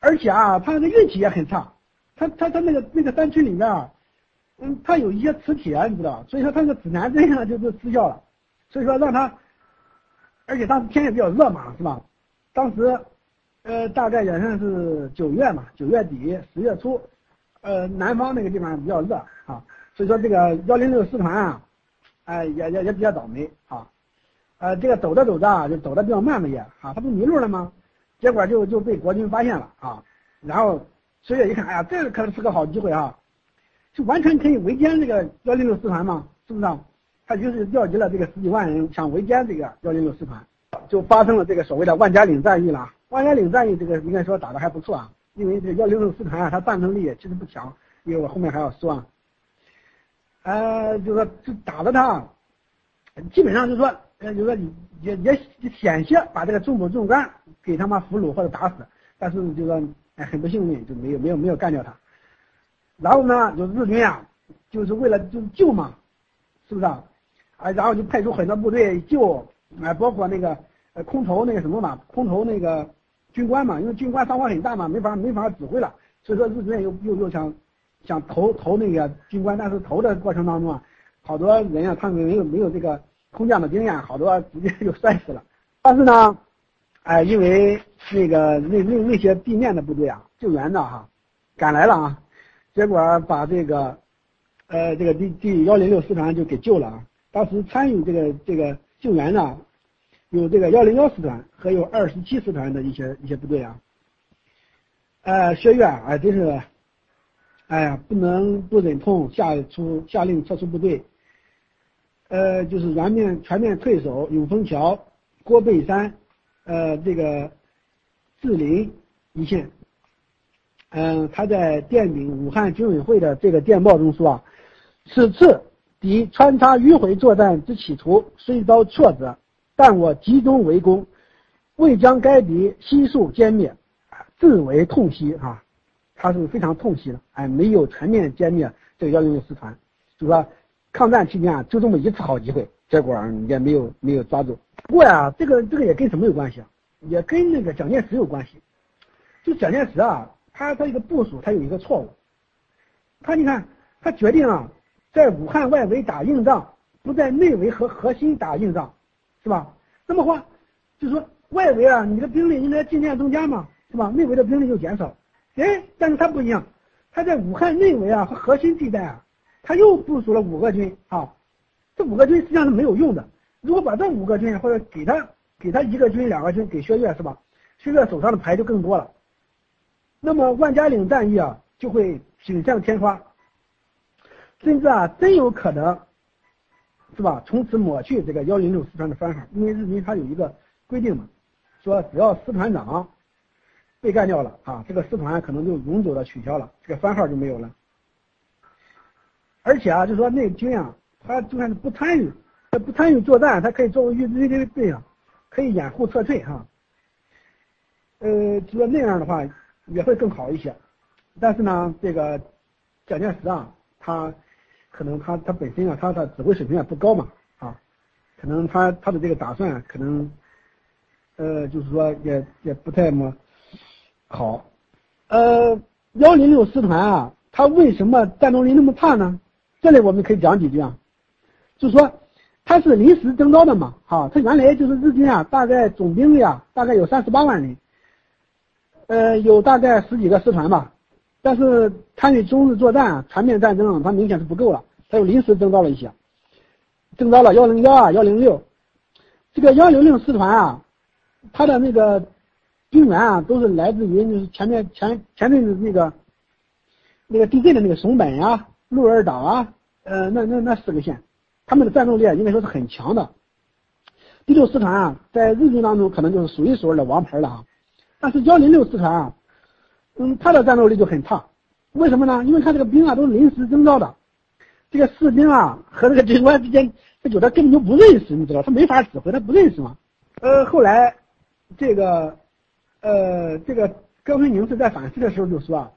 [SPEAKER 1] 而且啊，他那个运气也很差。他他他那个那个山区里面啊，嗯，他有一些磁铁，你知道，所以说他那个指南针啊就就失效了。所以说让他，而且当时天也比较热嘛，是吧？当时。呃，大概也算是九月嘛，九月底十月初，呃，南方那个地方比较热啊，所以说这个幺零六师团啊，哎，也也也比较倒霉啊，呃，这个走着走着啊，就走的比较慢了也啊，他不迷路了吗？结果就就被国军发现了啊，然后十月一看，哎呀，这个可是个好机会啊，就完全可以围歼这个幺零六师团嘛，是不是？他就是调集了这个十几万人，想围歼这个幺零六师团，就发生了这个所谓的万家岭战役了。万家岭战役这个应该说打的还不错啊，因为这幺零六师团啊，它战斗力其实不强，因为我后面还要说啊，呃，就是说就打的他，基本上就说，呃，就说也也险些把这个重浦重刚给他妈俘虏或者打死，但是就说哎很不幸运就没有没有没有干掉他，然后呢，就日军啊，就是为了就救嘛，是不是啊？啊，然后就派出很多部队救，哎，包括那个呃空投那个什么嘛，空投那个。军官嘛，因为军官伤亡很大嘛，没法没法指挥了，所以说日军又又又想想投投那个军官，但是投的过程当中啊，好多人啊，他们没有没有这个空降的经验，好多直接就摔死了。但是呢，哎，因为那个那那那些地面的部队啊，救援的哈，赶来了啊，结果把这个呃这个第第幺零六师团就给救了啊。当时参与这个这个救援的。有这个幺零幺师团和有二十七师团的一些一些部队啊，呃，薛岳啊，真是，哎呀，不能不忍痛下出下令撤出部队，呃，就是全面全面退守永丰桥、郭背山，呃，这个志林一线。嗯，他在电禀武汉军委会的这个电报中说啊，此次敌穿插迂回作战之企图虽遭挫折，但我集中围攻，未将该敌悉数歼灭，自为痛惜啊。他是非常痛惜的，哎，没有全面歼灭这个幺零六师团，就说抗战期间啊，就这么一次好机会，结果也没有没有抓住。不过呀，这个这个也跟什么有关系啊？也跟那个蒋介石有关系。就蒋介石啊，他他一个部署他有一个错误，他你看他决定啊，在武汉外围打硬仗，不在内围和核心打硬仗，是吧？那么话就是说外围啊，你的兵力应该尽量增加嘛，是吧？内围的兵力就减少。哎，但是他不一样，他在武汉内围啊和核心地带啊，他又部署了五个军啊，这五个军实际上是没有用的。如果把这五个军或者给他给他一个军两个军给薛岳是吧？薛岳手上的牌就更多了，那么万家岭战役啊就会锦上添花，甚至啊真有可能是吧？从此抹去这个幺零六师团的番号，因为日军他有一个规定嘛，说只要师团长。被干掉了啊！这个师团可能就永久的取消了，这个番号就没有了。而且啊，就说内军啊，他就算是不参与，不参与作战，他可以作为预备队啊，可以掩护撤退哈。呃，就说那样的话也会更好一些。但是呢，这个蒋介石啊，他可能他他本身啊，他的指挥水平也不高嘛啊，可能他他的这个打算可能呃，就是说也也不太么。好，呃，幺零六师团啊，他为什么战斗力那么差呢？这里我们可以讲几句啊，就是说他是临时征召的嘛，哈，他原来就是日军啊，大概总兵力啊，大概有三十八万人，呃，有大概十几个师团吧，但是参与中日作战、全面战争，他明显是不够了，他又临时征召了一些，征召了幺零幺啊、幺零六，这个幺零六师团啊，他的那个。兵员啊，都是来自于就是前面前前阵子那个那个地震的那个松本啊、鹿儿岛啊，呃，那那那四个县，他们的战斗力应该说是很强的。第六师团啊，在日军当中可能就是数一数二的王牌了啊。但是幺零六师团啊，嗯，他的战斗力就很差。为什么呢？因为他这个兵啊都是临时征召的，这个士兵啊和这个军官之间，他有的根本就不认识，你知道，他没法指挥，他不认识嘛。呃，后来这个。呃，这个高春宁是在反思的时候就说啊，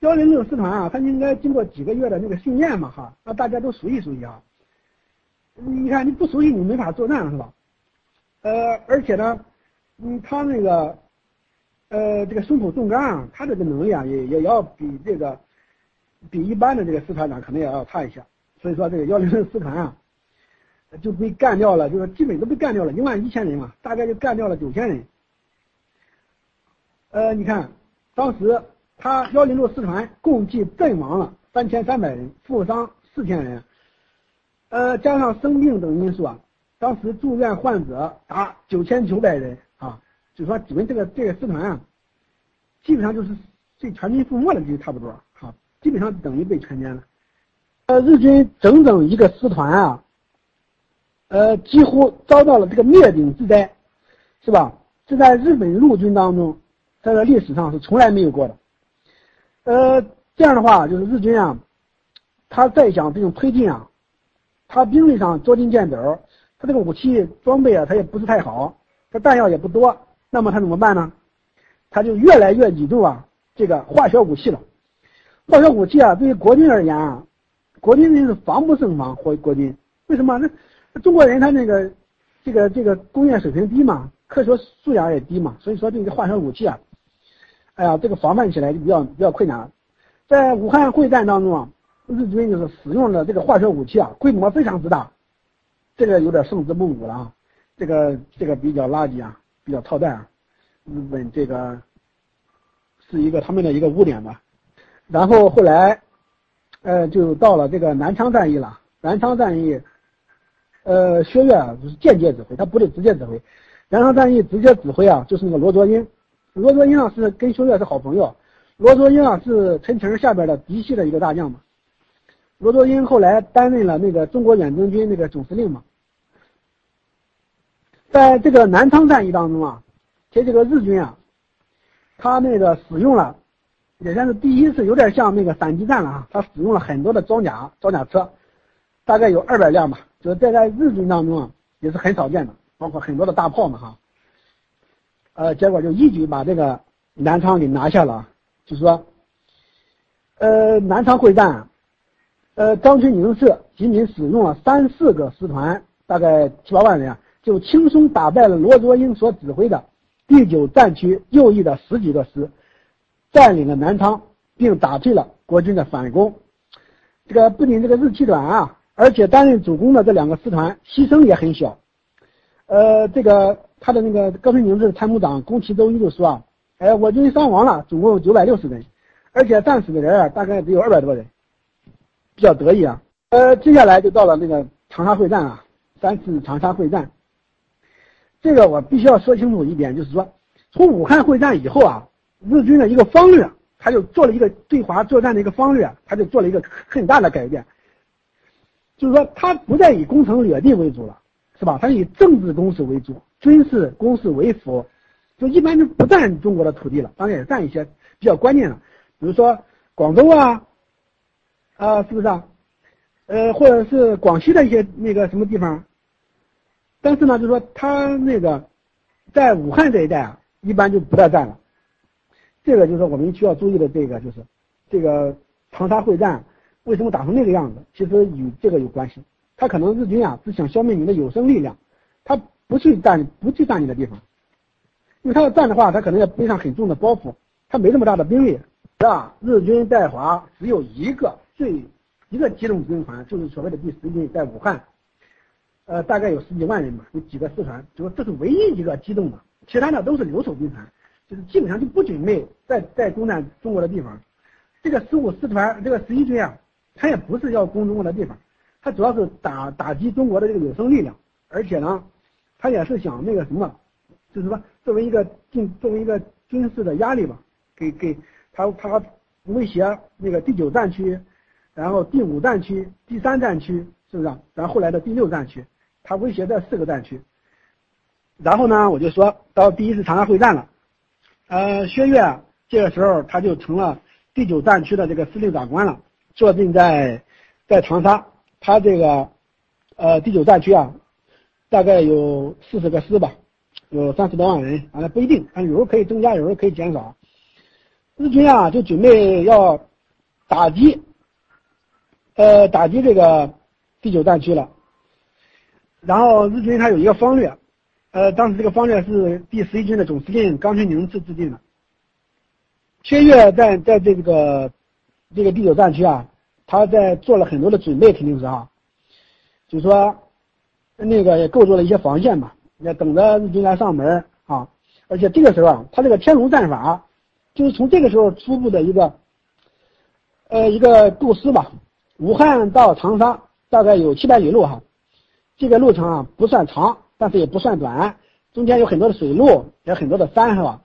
[SPEAKER 1] 幺零六师团啊，他应该经过几个月的那个训练嘛，哈，让大家都熟悉熟悉啊。你看你不熟悉，你没法作战是吧？呃，而且呢，嗯，他那个，呃，这个胸口纵钢啊，他这个能力啊，也也要比这个，比一般的这个师团长可能也要差一些。所以说这个幺零六师团啊，就被干掉了，就是基本都被干掉了，一万一千人嘛，大概就干掉了九千人。呃，你看，当时他幺零六师团共计阵亡了三千三百人，负伤四千人，呃，加上生病等因素啊，当时住院患者达九千九百人，就说你们这个这个师团啊，基本上就是被全军覆没了就差不多啊，基本上等于被全歼了。呃，日军整整一个师团啊，呃，几乎遭到了这个灭顶之灾，是吧？这在日本陆军当中。在这历史上是从来没有过的，呃，这样的话就是日军啊，他再想这种推进啊，他兵力上捉襟见肘，他这个武器装备啊，他也不是太好，他弹药也不多，那么他怎么办呢？他就越来越倚重啊这个化学武器了。化学武器啊，对于国军而言啊，国军人是防不胜防，国国军为什么？那中国人他那个这个这个工业水平低嘛，科学素养也低嘛，所以说这个化学武器啊。哎呀，这个防范起来就比较比较困难了。在武汉会战当中啊，日军就是使用的这个化学武器啊，规模非常之大，这个有点胜之不武了啊。这个这个比较垃圾啊，比较操蛋啊。日本这个是一个他们的一个污点吧。然后后来，呃，就到了这个南昌战役了。南昌战役，呃，薛岳就是间接指挥，他不是直接指挥。南昌战役直接指挥啊，就是那个罗卓英。罗卓英啊是跟薛岳是好朋友，罗卓英啊是陈诚下边的嫡系的一个大将嘛。罗卓英后来担任了那个中国远征军那个总司令嘛。在这个南昌战役当中啊，其实这个日军啊，他那个使用了，也算是第一次，有点像那个反击战了啊。他使用了很多的装甲装甲车，大概有二百辆吧，就是在在日军当中啊，也是很少见的，包括很多的大炮嘛哈。呃，结果就一举把这个南昌给拿下了，就是说，呃，南昌会战，呃，张群宁是仅仅使用了三四个师团，大概七八万人啊。就轻松打败了罗卓英所指挥的第九战区右翼的十几个师，占领了南昌，并打退了国军的反攻。这个不仅这个日期短啊，而且担任主攻的这两个师团牺牲也很小。呃，这个他的那个高春宁这参谋长宫崎周一就说啊，哎，我军伤亡了总共九百六十人，而且战死的人啊大概只有二百多人，比较得意啊。呃，接下来就到了那个长沙会战啊，三次长沙会战。这个我必须要说清楚一点，就是说，从武汉会战以后啊，日军的一个方略，他就做了一个对华作战的一个方略，他就做了一个很大的改变，就是说，他不再以攻城掠地为主了，是吧？他以政治攻势为主，军事攻势为辅，就一般就不占中国的土地了，当然也占一些比较关键的，比如说广州啊，啊，是不是啊？呃，或者是广西的一些那个什么地方。但是呢，就是说他那个在武汉这一带啊，一般就不再战了。这个就是我们需要注意的，这个就是这个长沙会战为什么打成那个样子，其实与这个有关系。他可能日军啊只想消灭你的有生力量，他不去占不去占你的地方，因为他要占的话，他可能要背上很重的包袱，他没那么大的兵力，是吧？日军在华只有一个最一个机动军团，就是所谓的第十军，在武汉。呃，大概有十几万人吧，有几个师团，就说这是唯一一个机动的，其他的都是留守兵团，就是基本上就不准备再再攻占中国的地方。这个十五师团，这个十一军啊，他也不是要攻中国的地方，他主要是打打击中国的这个有生力量，而且呢，他也是想那个什么，就是说作为一个军作为一个军事的压力吧，给给他他威胁那个第九战区，然后第五战区、第三战区，是不是？然后后来的第六战区。他威胁这四个战区，然后呢，我就说到第一次长沙会战了，呃，薛岳这个时候他就成了第九战区的这个司令长官了，坐镇在在长沙，他这个呃第九战区啊，大概有四十个师吧，有三十多万人，啊不一定，啊有时候可以增加，有时候可以减少。日军啊就准备要打击，呃打击这个第九战区了。然后日军他有一个方略，呃，当时这个方略是第十一军的总司令冈村宁次制定的。薛岳在在这个这个第九战区啊，他在做了很多的准备，肯定是啊，就是说那个也构筑了一些防线嘛，也等着日军来上门啊。而且这个时候啊，他这个天龙战法，就是从这个时候初步的一个呃一个构思吧。武汉到长沙大概有七百里路哈。这个路程啊不算长，但是也不算短，中间有很多的水路，也很多的山，是吧？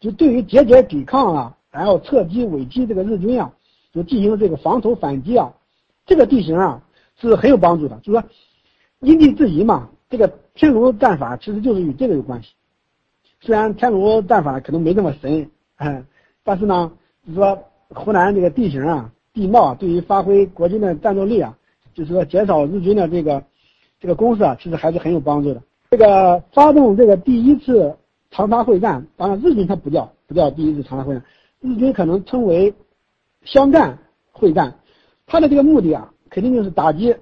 [SPEAKER 1] 就对于节节抵抗啊，然后侧击尾击这个日军啊，就进行这个防守反击啊，这个地形啊是很有帮助的。就说因地制宜嘛，这个天炉战法其实就是与这个有关系。虽然天炉战法可能没那么神，嗯，但是呢，就是说湖南这个地形啊、地貌啊，对于发挥国军的战斗力啊，就是说减少日军的这个。这个公式啊，其实还是很有帮助的。这个发动这个第一次长沙会战，当然日军他不叫不叫第一次长沙会战，日军可能称为湘赣会战。他的这个目的啊，肯定就是打击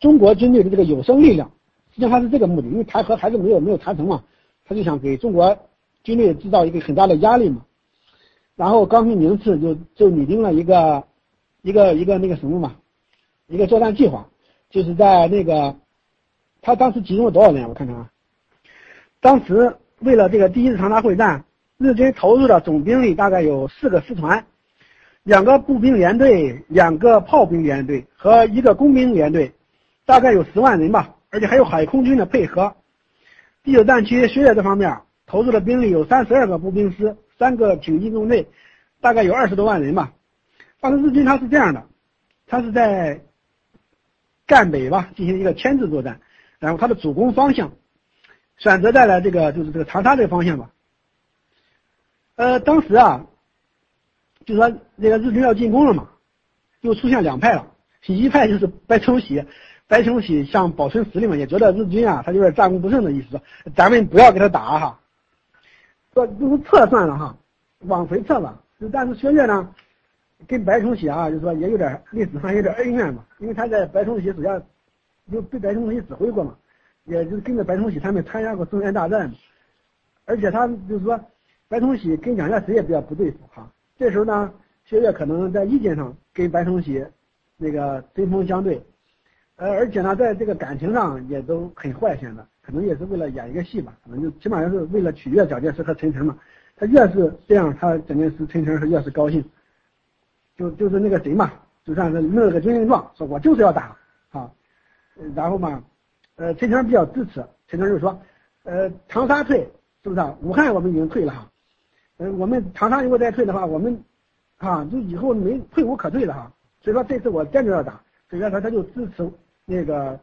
[SPEAKER 1] 中国军队的这个有生力量。实际上他是这个目的，因为台河还是没有没有谈成嘛，他就想给中国军队制造一个很大的压力嘛。然后冈村宁次就就拟定了一个一个一个那个什么嘛，一个作战计划，就是在那个。他当时集中了多少人？我看看啊，当时为了这个第一次长沙会战，日军投入的总兵力大概有四个师团，两个步兵连队，两个炮兵连队和一个工兵连队，大概有十万人吧，而且还有海空军的配合。第九战区薛岳这方面投入的兵力有三十二个步兵师，三个挺进纵队，大概有二十多万人吧。但是日军他是这样的，他是在赣北吧进行一个牵制作战，然后他的主攻方向选择在了这个就是这个长沙这个方向吧。呃，当时啊，就说那个日军要进攻了嘛，就出现两派了，一派就是白崇禧，白崇禧想保存实力嘛，也觉得日军啊他有点战功不胜的意思，咱们不要给他打哈，说就是撤算了哈，往回撤吧。但是薛岳呢？跟白崇禧啊，就是说也有点历史上有点恩怨嘛，因为他在白崇禧手下就被白崇禧指挥过嘛，也就是跟着白崇禧他们参加过中原大战，而且他就是说白崇禧跟蒋介石也比较不对付哈。这时候呢，薛岳可能在意见上跟白崇禧那个针锋相对，呃，而且呢，在这个感情上也都很坏，现在可能也是为了演一个戏吧，可能就起码也是为了取悦蒋介石和陈诚嘛。他越是这样，他蒋介石、陈诚是越是高兴。就就是那个谁嘛，就算是弄了个军令状，说我就是要打，然后嘛，呃，陈诚比较支持，陈诚就说，呃，长沙退是不是啊？武汉我们已经退了哈，呃，我们长沙如果再退的话，我们啊，就以后没退无可退了哈。所以说这次我坚决要打，所以说他就支持那个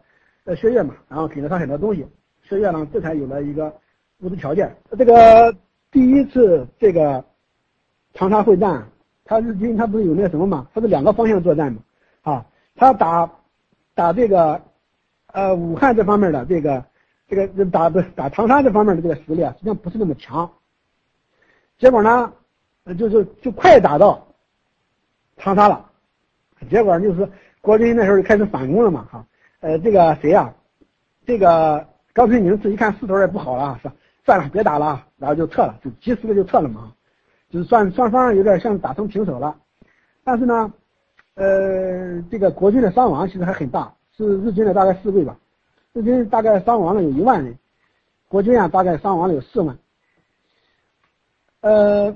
[SPEAKER 1] 呃薛岳嘛，然后给了他很多东西，薛岳呢这才有了一个物质条件。这个第一次这个长沙会战。他日军他不是有那个什么嘛？他是两个方向作战嘛，啊，他打打这个呃武汉这方面的这个这个打不打长沙这方面的这个实力啊，实际上不是那么强。结果呢，呃就是就快打到长沙了，结果就是国军那时候就开始反攻了嘛，哈，呃，这个谁呀？这个高春宁是一看势头也不好了，说算了别打了，然后就撤了，就及时的就撤了嘛。就是算双方有点像打成平手了，但是呢，呃，这个国军的伤亡其实还很大，是日军的大概四倍吧，日军大概伤亡了有一万人，国军啊大概伤亡了有四万，呃，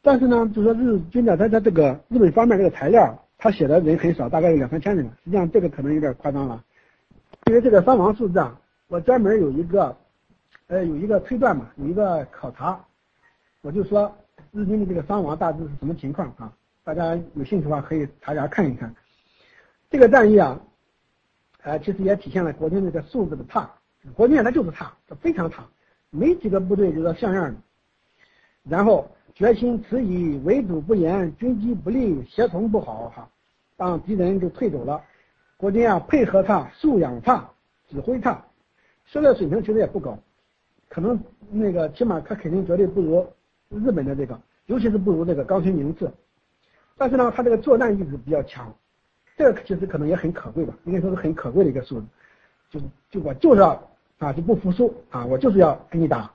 [SPEAKER 1] 但是呢，就说日军的他他这个日本方面这个材料，他写的人很少，大概有两三千人，实际上这个可能有点夸张了，因为这个伤亡数字啊，我专门有一个，呃，有一个推断嘛，有一个考察。我就说日军的这个伤亡大致是什么情况啊？大家有兴趣的话可以查查看一看。这个战役啊，呃，其实也体现了国军这个素质的差。国军它就是差，它非常差，没几个部队就是像样的。然后决心迟疑，围堵不严，军机不利，协同不好哈，让敌人就退走了。国军啊，配合差，素养差，指挥差，训练水平其实也不高，可能那个起码他肯定绝对不如。日本的这个，尤其是不如这个冈村宁次，但是呢，他这个作战意志比较强，这个其实可能也很可贵吧，应该说是很可贵的一个素质，就就我就是要啊就不服输啊，我就是要跟你打。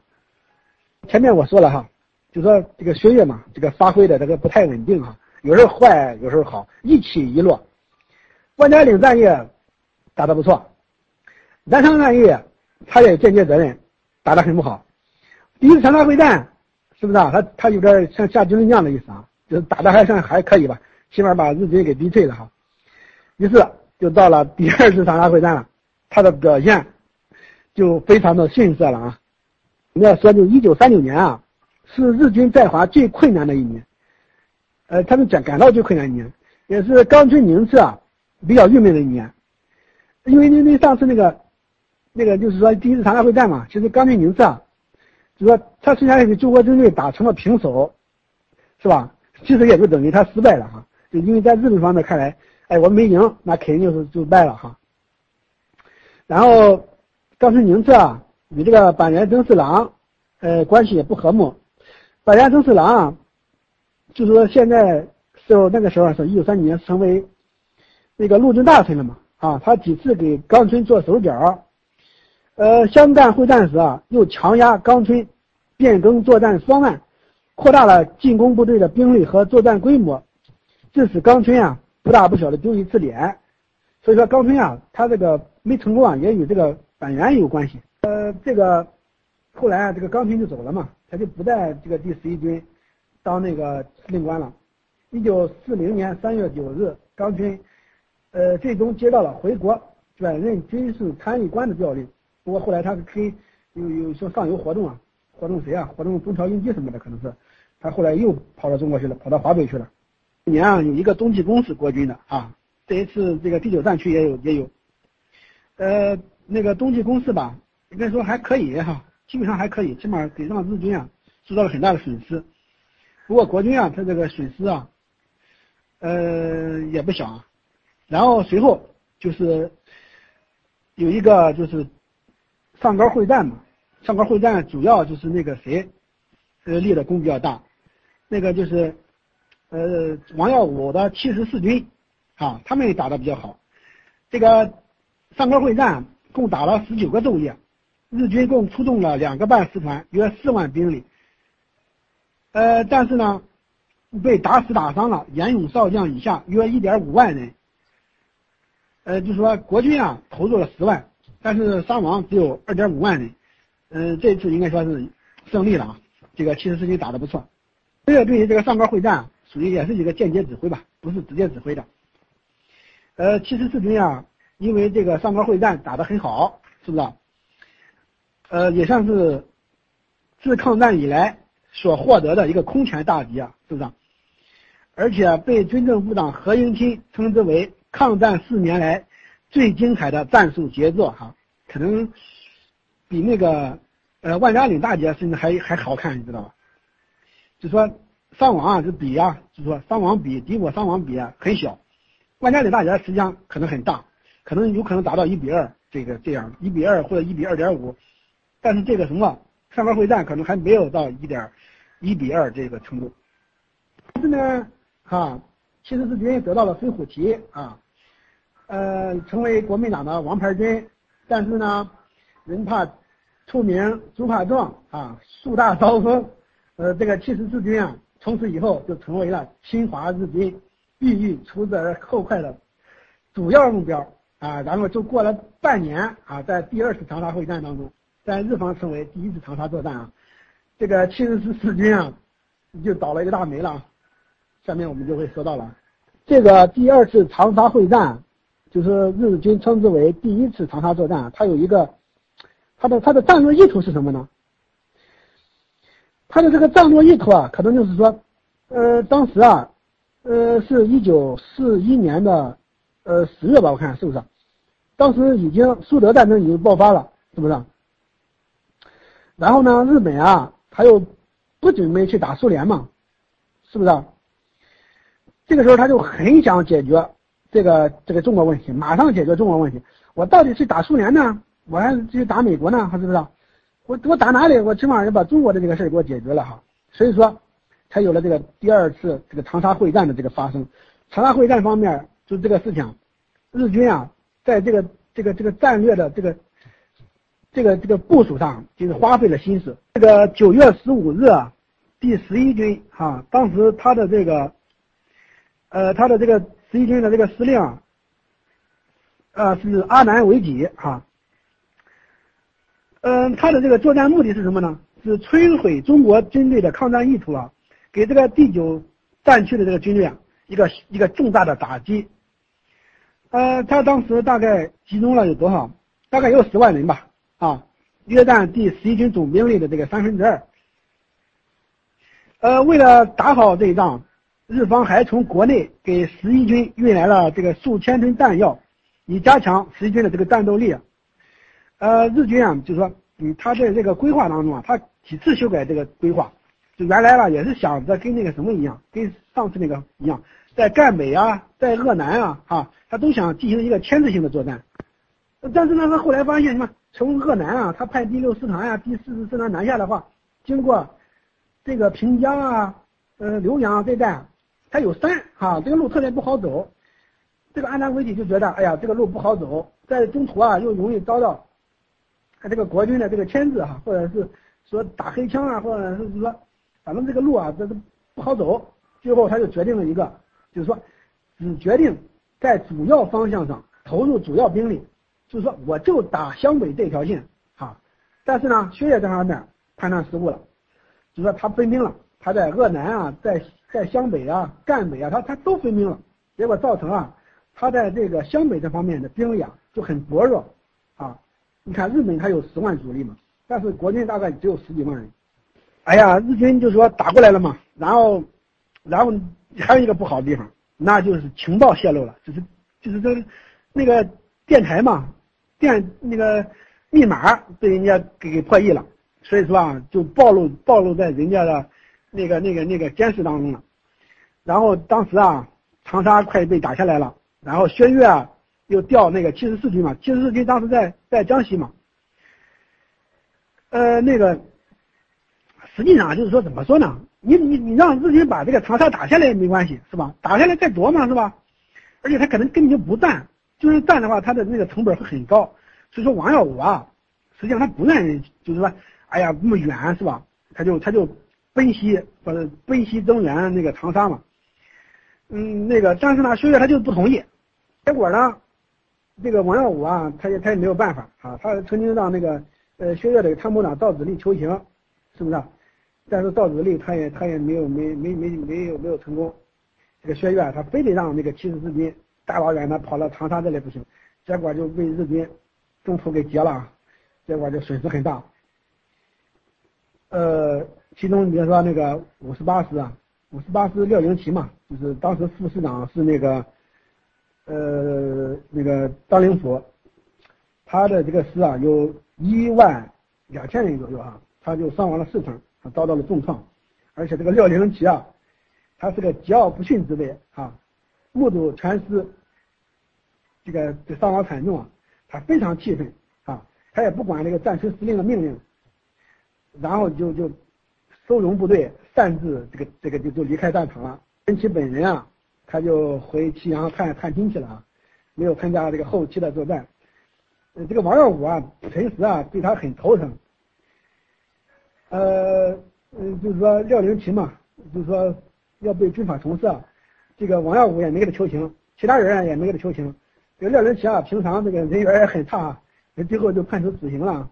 [SPEAKER 1] 前面我说了哈，就说这个薛岳嘛，这个发挥的这个不太稳定哈，有时候坏，有时候好，一起一落。万家岭战役打得不错，南昌战役他也间接责任，打得很不好。第一次长沙会战。是不是啊？他他有点像下军令状的意思啊，就是打的还算还可以吧，起码把日军给逼退了哈。于是就到了第二次长沙会战了，他的表现就非常的逊色了啊。你要说就一九三九年啊，是日军在华最困难的一年，呃，他们感感到最困难一年，也是冈村宁次啊比较郁闷的一年，因为因为上次那个那个就是说第一次长沙会战嘛，其实冈村宁次啊。就说他虽然与中国军队打成了平手，是吧？其实也就等于他失败了哈。就因为在日本方面看来，哎，我没赢，那肯定就是就败了哈。然后冈村宁次啊，与这个板垣征四郎，呃，关系也不和睦。板垣征四郎啊，就是说现在时候那个时候是一九三九年成为那个陆军大臣了嘛啊，他几次给冈村做手脚。呃，湘赣会战时啊，又强压冈村，变更作战方案，扩大了进攻部队的兵力和作战规模，致使冈村啊不大不小的丢一次脸。所以说冈村啊，他这个没成功啊，也与这个板垣有关系。呃，这个后来啊，这个冈村就走了嘛，他就不在这个第十一军当那个司令官了。一九四零年三月九日，冈村呃最终接到了回国转任军事参议官的调令。不过后来他可以有有说上游活动啊，活动谁啊？活动中条英机什么的，可能是他后来又跑到中国去了，跑到华北去了。年啊有一个冬季攻势国军的啊，这一次这个第九战区也有也有，呃，那个冬季攻势吧，应该说还可以哈，基本上还可以，起码给让日军啊受到了很大的损失。不过国军啊，他这个损失啊，呃也不小啊。然后随后就是有一个就是上高会战嘛，上高会战主要就是那个谁，呃立的功比较大，那个就是呃王耀武的七十四军啊，他们打的比较好。这个上高会战共打了十九个昼夜，日军共出动了两个半师团，约四万兵力。呃，但是呢，被打死打伤了，严勇少将以下约一点五万人。呃，就说国军啊投入了十万，但是伤亡只有二点五万人。嗯，这次应该说是胜利了啊，这个七十四军打的不错。这个对于这个上高会战属于也是一个间接指挥吧，不是直接指挥的。呃，七十四军啊，因为这个上高会战打得很好，是不是？呃，也算是自抗战以来。所获得的一个空前大捷啊，是不是？而且被军政部长何应钦称之为抗战四年来最精彩的战术杰作哈，可能比那个呃万家岭大捷甚至还还好看，你知道吧？就说伤亡啊，这比啊，就是说伤亡比敌我伤亡比啊很小，万家岭大捷实际上可能很大，可能有可能达到一比二这个这样一比二或者一比二点五，但是这个什么？上高会战可能还没有到一点一比二这个程度，但是呢，哈，七十四军得到了飞虎旗啊，呃，成为国民党的王牌军。但是呢，人怕出名，猪怕壮啊，树大招风。呃，这个七十四军啊，从此以后就成为了侵华日军欲欲除之而后快的主要目标啊。然后就过了半年啊，在第二次长沙会战当中。在日方称为第一次长沙作战啊，这个七十四军啊，就倒了一个大霉了。下面我们就会说到了，这个第二次长沙会战，就是日军称之为第一次长沙作战，它有一个，它的它的战略意图是什么呢？他的这个战略意图啊，可能就是说，呃，当时啊，呃，是一九四一年的，呃，十月吧，我看是不是？当时已经苏德战争已经爆发了，是不是？然后呢，日本啊，他又不准备去打苏联嘛，是不是？这个时候他就很想解决这个这个中国问题，马上解决中国问题。我到底是打苏联呢，我还是去打美国呢？还是不是？我我打哪里？我起码要把中国的这个事儿给我解决了哈。所以说，才有了这个第二次这个长沙会战的这个发生。长沙会战方面，就这个事情，日军啊，在这个这个这个战略的这个。这个这个部署上就是花费了心思。这个九月十五日啊，第十一军哈，当时他的这个，呃，他的这个十一军的这个司令啊，呃，是阿南惟几哈。嗯，他的这个作战目的是什么呢？是摧毁中国军队的抗战意图啊，给这个第九战区的这个军队啊一个一个重大的打击。呃，他当时大概集中了有多少？大概有十万人吧。啊，约占第十一军总兵力的这个三分之二。呃，为了打好这一仗，日方还从国内给十一军运来了这个数千吨弹药，以加强十一军的这个战斗力。呃，日军啊，就说，嗯，他在这个规划当中啊，他几次修改这个规划，就原来吧，也是想着跟那个什么一样，跟上次那个一样，在赣北啊，在鄂南啊，哈，他都想进行一个牵制性的作战。但是呢，他后来发现什么？从鄂南啊，他派第六师团啊、第四十师团南下的话，经过这个平江啊、呃浏阳这带，它有山哈，这个路特别不好走。这个安南维体就觉得，哎呀，这个路不好走，在中途啊又容易遭到他这个国军的这个牵制哈，或者是说打黑枪啊，或者是说，反正这个路啊这个不好走。最后他就决定了一个，就是说，只决定在主要方向上投入主要兵力。就是说，我就打湘北这条线，哈，但是呢，薛岳这方面判断失误了，就说他分兵了，他在鄂南啊，在在湘北啊、赣北啊，他他都分兵了，结果造成啊，他在这个湘北这方面的兵力啊就很薄弱，啊，你看日本它有十万主力嘛，但是国内大概只有十几万人，哎呀，日军就说打过来了嘛，然后，然后还有一个不好的地方，那就是情报泄露了，就是就是这那个电台嘛，电那个密码被人家给给破译了，所以说啊，就暴露暴露在人家的那个那个那个监视当中了。然后当时啊，长沙快被打下来了，然后薛岳啊又调那个七十四军嘛，七十四军当时在在江西嘛，呃，那个实际上就是说怎么说呢？你你你让日军把这个长沙打下来也没关系，是吧？打下来再夺嘛，是吧？而且他可能根本就不战，就是战的话，他的那个成本会很高。所以说王耀武啊，实际上他不愿意，就是说，哎呀，那么远是吧？他就他就奔袭或者奔袭增援那个长沙嘛。嗯，那个但是呢，薛岳他就不同意。结果呢，这个王耀武啊，他也他也没有办法啊。他曾经让那个呃薛岳的参谋长赵子立求情，是不是？但是赵子立他也他也没有没没没没有没有成功，这个薛岳他非得让那个七十四军大老远的跑到长沙这里不行，结果就被日军中途给截了，结果就损失很大。呃，其中比如说那个五十八师啊，五十八师廖迎奇嘛，就是当时副师长是那个呃那个张灵甫，他的这个师啊有一万两千人左右啊，他就伤亡了四成。他遭到了重创，而且这个廖灵奇啊，他是个桀骜不驯之辈啊，目睹全师这个这伤亡惨重啊，他非常气愤啊，他也不管这个战区司令的命令，然后就就收容部队，擅自这个这个就就离开战场了。凌奇本人啊，他就回祁阳探探亲去了啊，没有参加这个后期的作战。呃，这个王耀武啊，陈实啊，对他很头疼。呃，嗯，就是说廖灵奇嘛，就是说要被军法从事啊，这个王耀武也没给他求情，其他人也没给他求情。这个廖灵奇啊，平常这个人缘也很差，最后就判处死刑了。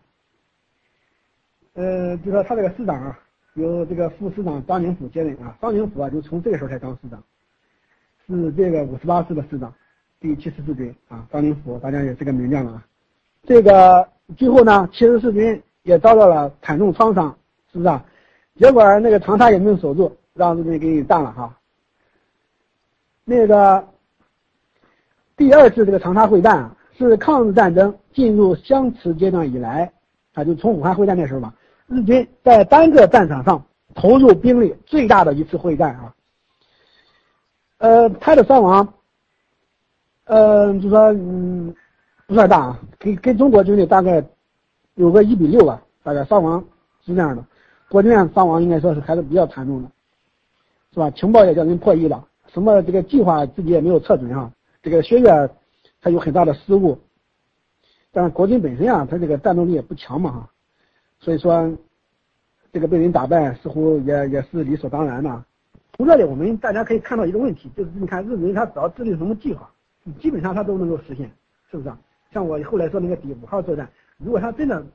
[SPEAKER 1] 呃，就说他这个师长啊由这个副师长张宁甫接任啊，张宁甫啊就从这个时候才当师长，是这个五十八师的师长，第七十四军啊，张灵甫大家也是个名将了啊。这个最后呢，七十四军也遭到了惨重创伤。是不是啊？结果那个长沙也没有守住，让日军给你占了哈。那个第二次这个长沙会战啊，是抗日战争进入相持阶段以来啊，就从武汉会战那时候吧，日军在单个战场上投入兵力最大的一次会战啊。呃，他的伤亡，呃，就说嗯不算大啊，跟跟中国军队大概有个一比六吧，大概伤亡是这样的。国军伤亡应该说是还是比较惨重的，是吧？情报也叫人破译了，什么这个计划自己也没有测准啊。这个薛岳他有很大的失误，但是国军本身啊，他这个战斗力也不强嘛哈，所以说这个被人打败似乎也也是理所当然的。从这里我们大家可以看到一个问题，就是你看日军他只要制定什么计划，基本上他都能够实现，是不是啊？像我后来说那个第五号作战，如果他真的。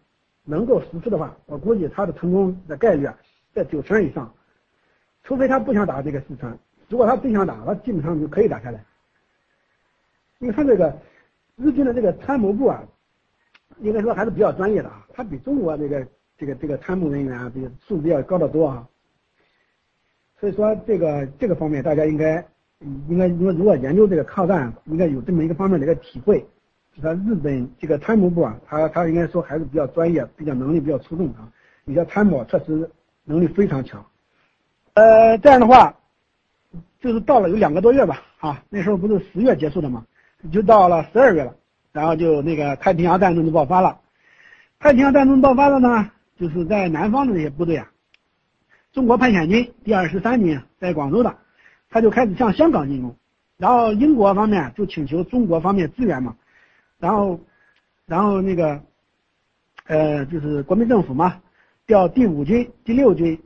[SPEAKER 1] 能够实施的话，我估计他的成功的概率啊在九成以上，除非他不想打这个四川。如果他真想打，他基本上就可以打下来。因为他这个日军的这个参谋部啊，应该说还是比较专业的啊，他比中国这个这个这个参谋人员啊，比素质要高得多啊。所以说这个这个方面，大家应该应该如果如果研究这个抗战，应该有这么一个方面的一个体会。就说日本这个参谋部啊，他他应该说还是比较专业，比较能力比较出众啊。你像参谋确实能力非常强。呃，这样的话，就是到了有两个多月吧，啊，那时候不是十月结束的嘛，就到了十二月了，然后就那个太平洋战争就爆发了。太平洋战争爆发了呢，就是在南方的那些部队啊，中国派遣军第二十三军在广州的，他就开始向香港进攻，然后英国方面就请求中国方面支援嘛。然后，然后那个，呃，就是国民政府嘛，调第五军、第六军，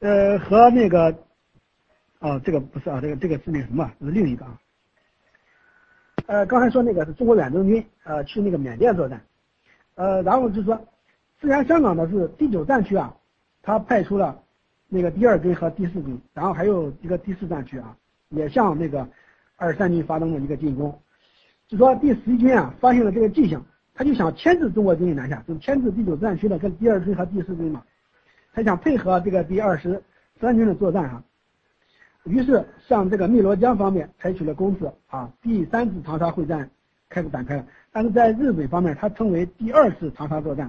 [SPEAKER 1] 呃，和那个，哦，这个不是啊，这个这个是那什么，是另一个啊。呃，刚才说那个是中国远征军，呃，去那个缅甸作战，呃，然后就说，虽然香港的是第九战区啊，他派出了那个第二军和第四军，然后还有一个第四战区啊，也向那个二三军发动了一个进攻。就说第十一军啊，发现了这个迹象，他就想牵制中国军队南下，就牵制第九战区的跟第二军和第四军嘛，他想配合这个第二十三军的作战啊，于是向这个汨罗江方面采取了攻势啊，第三次长沙会战开始展开了。但是在日本方面，它称为第二次长沙作战。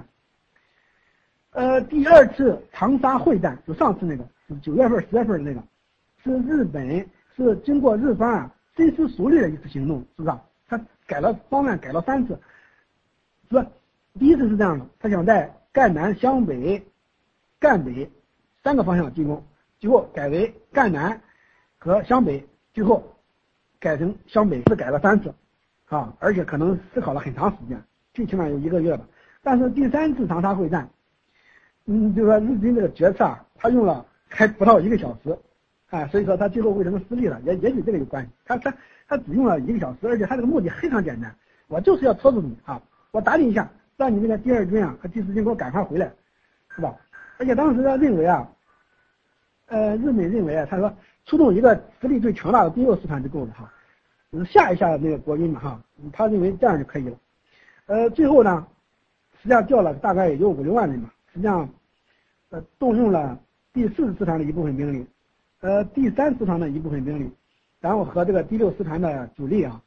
[SPEAKER 1] 呃，第二次长沙会战就上次那个，九月份、十月份的那个，是日本是经过日方啊深思熟虑的一次行动，是不是？他改了方案，改了三次，是吧？第一次是这样的，他想在赣南、湘北、赣北三个方向进攻，最后改为赣南和湘北，最后改成湘北，是改了三次，啊，而且可能思考了很长时间，最起码有一个月吧。但是第三次长沙会战，嗯，就是说日军这个决策啊，他用了还不到一个小时，啊，所以说他最后为什么失利了，也也与这个有关系。他他他只用了一个小时，而且他这个目的非常简单，我就是要拖住你啊，我打你一下。让你那个第二军啊和第四军给我赶快回来，是吧？而且当时他认为啊，呃，日本认为啊，他说出动一个实力最强大的第六师团就够了哈，就是吓一下那个国军嘛哈，他认为这样就可以了。呃，最后呢，实际上调了大概也就五六万人嘛，实际上呃动用了第四师团的一部分兵力，呃，第三师团的一部分兵力，然后和这个第六师团的主力啊，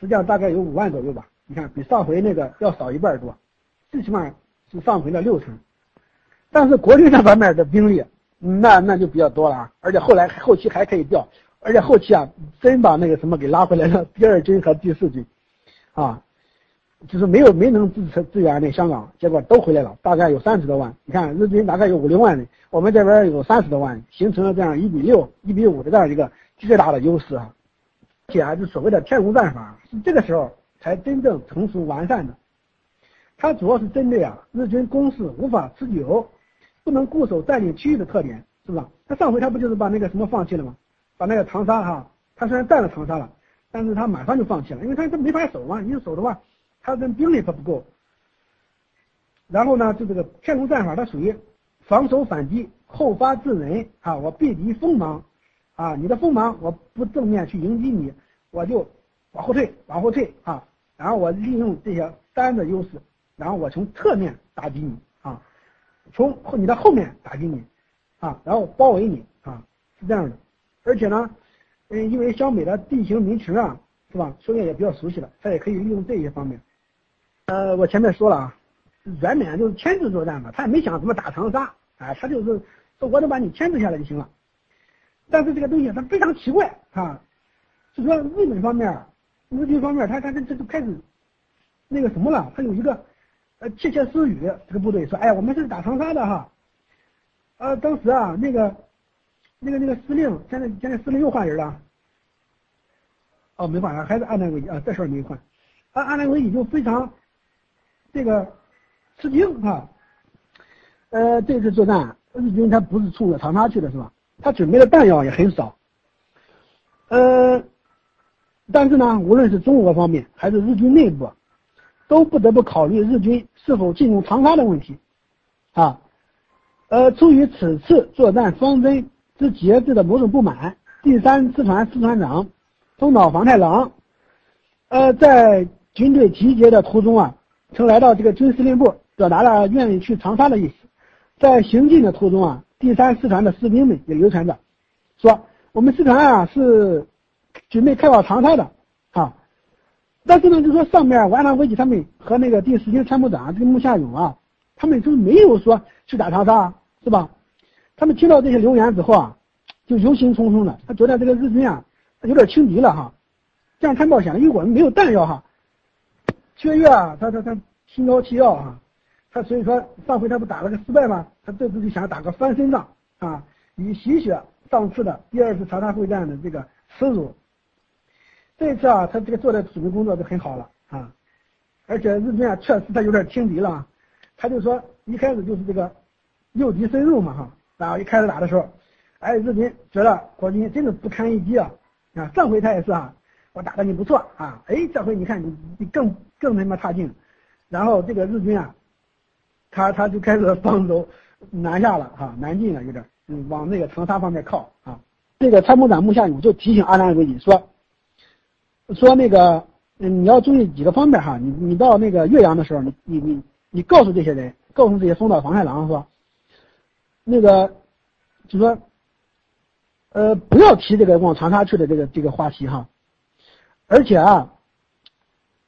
[SPEAKER 1] 实际上大概有五万左右吧。你看，比上回那个要少一半多，最起码是上回的六成。但是国军那方面的兵力，那那就比较多了啊，而且后来后期还可以调，而且后期啊，真把那个什么给拉回来了，第二军和第四军，啊，就是没有没能支持支援那香港，结果都回来了，大概有三十多万。你看日军大概有五六万人，我们这边有三十多万，形成了这样一比六、一比五的这样一个巨大的优势啊。而且还是所谓的天宫战法是这个时候。才真正成熟完善的，它主要是针对啊日军攻势无法持久，不能固守占领区域的特点，是不是？他上回他不就是把那个什么放弃了吗？把那个长沙哈，他虽然占了长沙了，但是他马上就放弃了，因为他他没法守嘛，你守的话，他跟兵力他不够。然后呢，就这个天龙战法，它属于防守反击，后发制人啊，我避敌锋芒啊，你的锋芒我不正面去迎击你，我就往后退，往后退啊。然后我利用这些山的优势，然后我从侧面打击你啊，从后你的后面打击你啊，然后包围你啊，是这样的。而且呢，嗯，因为湘北的地形民情啊，是吧？兄弟也比较熟悉了，他也可以利用这些方面。呃，我前面说了啊，原本就是牵制作战嘛，他也没想怎么打长沙，啊，他就是说我能把你牵制下来就行了。但是这个东西他非常奇怪啊，就说日本方面。日军方面，他他这这就开始那个什么了，他有一个呃窃窃私语，这个部队说，哎，我们是打长沙的哈，呃，当时啊，那个那个那个司令，现在现在司令又换人了，哦，没换，还是安南维啊，这事儿没换，安安南维就非常这个吃惊啊，呃，这次作战，日军他不是冲着长沙去的是吧？他准备的弹药也很少，呃。但是呢，无论是中国方面还是日军内部，都不得不考虑日军是否进入长沙的问题，啊，呃，出于此次作战方针之节制的某种不满，第三师团师团长中岛房太郎，呃，在军队集结的途中啊，曾来到这个军司令部，表达了愿意去长沙的意思。在行进的途中啊，第三师团的士兵们也流传着，说我们师团啊是。准备开往长沙的，啊，但是呢，就说上面完南危机他们和那个第四军参谋长这个木下勇啊，他们就没有说去打长沙，是吧？他们听到这些流言之后啊，就忧心忡忡的，他觉得这个日军啊有点轻敌了哈，这样太冒险了，因为我们没有弹药哈。薛岳啊，他他他心高气傲啊，他所以说上回他不打了个失败吗？他这次就想打个翻身仗啊，以洗雪上次的第二次长沙会战的这个耻辱。这一次啊，他这个做的准备工作就很好了啊，而且日军啊确实他有点轻敌了啊，他就说一开始就是这个诱敌深入嘛哈，然后一开始打的时候，哎，日军觉得国军真的不堪一击啊，啊，上回他也是啊，我打的你不错啊，哎，这回你看你你更更他妈差劲，然后这个日军啊，他他就开始 放走南下了哈，南进了有点，嗯，往那个长沙方面靠啊，这个参谋长木下勇就提醒阿南维吉说。说那个，你要注意几个方面哈。你你到那个岳阳的时候，你你你你告诉这些人，告诉这些松岛房太郎说，那个就说，呃，不要提这个往长沙去的这个这个话题哈。而且啊，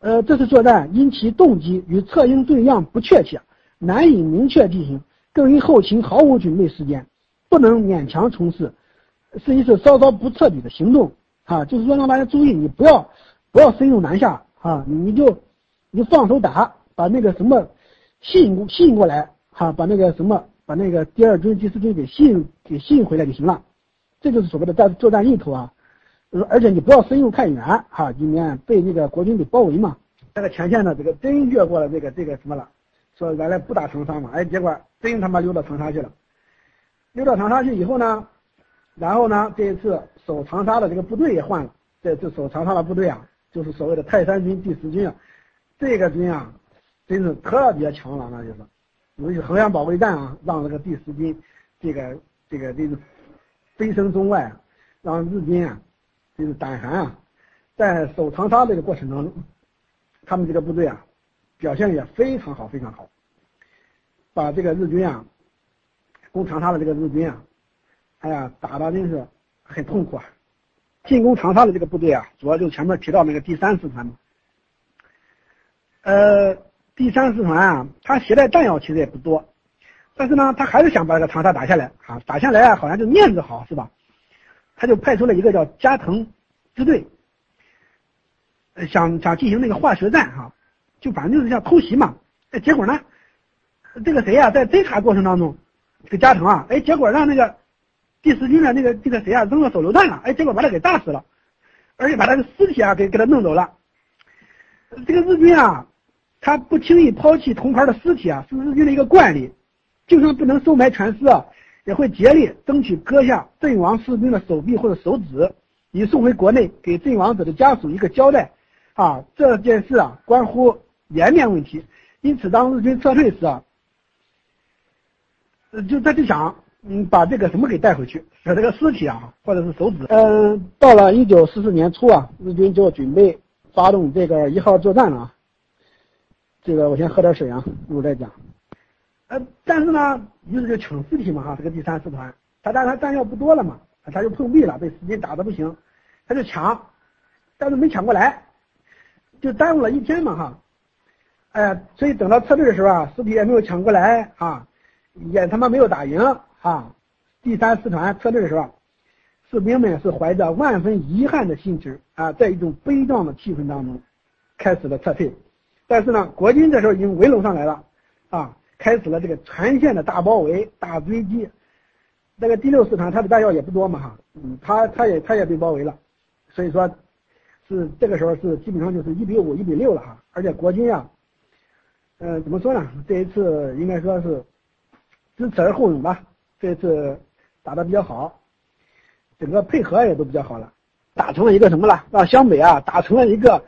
[SPEAKER 1] 呃，这次作战因其动机与策应对象不确切，难以明确地形，更因后勤毫无准备时间，不能勉强从事，是一次稍稍不彻底的行动啊。就是说，让大家注意，你不要不要深入南下啊，你就你放手打，把那个什么吸引吸引过来哈，把那个什么把那个第二军、第四军给吸引给吸引回来就行了。这就是所谓的战作战意图啊，而且你不要深入太远哈，以免被那个国军给包围嘛。那个前线呢这个真越过了这个这个什么了，说原来不打长沙嘛，哎，结果真他妈溜到长沙去了。溜到长沙去以后呢，然后呢，这一次守长沙的这个部队也换了，这次守长沙的部队啊，就是所谓的泰山军第十军啊，这个军啊，真是特别强了，那就是，尤其衡阳保卫战啊，让这个第十军这个这个这个。飞升中外，让日军啊，就是胆寒啊，在守长沙这个过程当中，他们这个部队啊，表现也非常好，非常好，把这个日军啊，攻长沙的这个日军啊，哎呀，打的真是很痛苦啊。进攻长沙的这个部队啊，主要就前面提到那个第三师团嘛。呃，第三师团啊，他携带弹药其实也不多。但是呢，他还是想把这个长沙打下来啊！打下来啊，好像就面子好，是吧？他就派出了一个叫加藤支队，想想进行那个化学战哈，就反正就是想偷袭嘛。哎，结果呢，这个谁呀，在侦查过程当中，这个加藤啊，哎，结果让那个第十军的那个这个谁啊扔了手榴弹了，哎，结果把他给炸死了，而且把他的尸体啊给给他弄走了。这个日军啊，他不轻易抛弃同袍的尸体啊，是日军的一个惯例。就算不能收埋全尸啊，也会竭力争取割下阵亡士兵的手臂或者手指，以送回国内给阵亡者的家属一个交代。啊，这件事啊，关乎颜面问题，因此当日军撤退时啊，就他就想嗯把这个什么给带回去，把这个尸体啊或者是手指。嗯，到了一九四四年初啊，日军就准备发动这个一号作战了啊。这个我先喝点水啊，一会儿再讲。呃，但是呢，就是个抢尸体嘛哈，这个第三师团，他但他弹药不多了嘛，他就碰壁了，被时间打的不行，他就抢，但是没抢过来，就耽误了一天嘛哈，哎呀，所以等到撤退的时候啊，尸体也没有抢过来啊，也他妈没有打赢啊，第三师团撤退的时候，士兵们是怀着万分遗憾的心情啊，在一种悲壮的气氛当中，开始了撤退，但是呢，国军这时候已经围拢上来了啊。开始了这个全线的大包围、大追击。那个第六师团，他的弹药也不多嘛，哈，嗯，他他也他也被包围了，所以说，是这个时候是基本上就是一比五、一比六了哈。而且国军呀，嗯，怎么说呢？这一次应该说是知耻而后勇吧。这一次打的比较好，整个配合也都比较好了，打成了一个什么了？让湘北啊打成了一个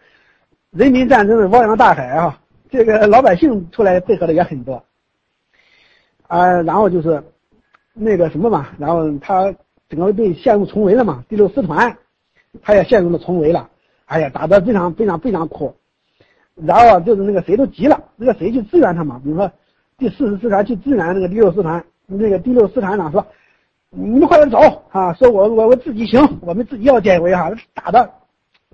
[SPEAKER 1] 人民战争的汪洋大海啊！这个老百姓出来配合的也很多。啊，然后就是那个什么嘛，然后他整个被陷入重围了嘛，第六师团他也陷入了重围了，哎呀，打得非常非常非常苦，然后就是那个谁都急了，那个谁去支援他嘛，比如说第四十师团去支援那个第六师团，那个第六师团长说，你们快点走啊，说我我我自己行，我们自己要解围哈，打的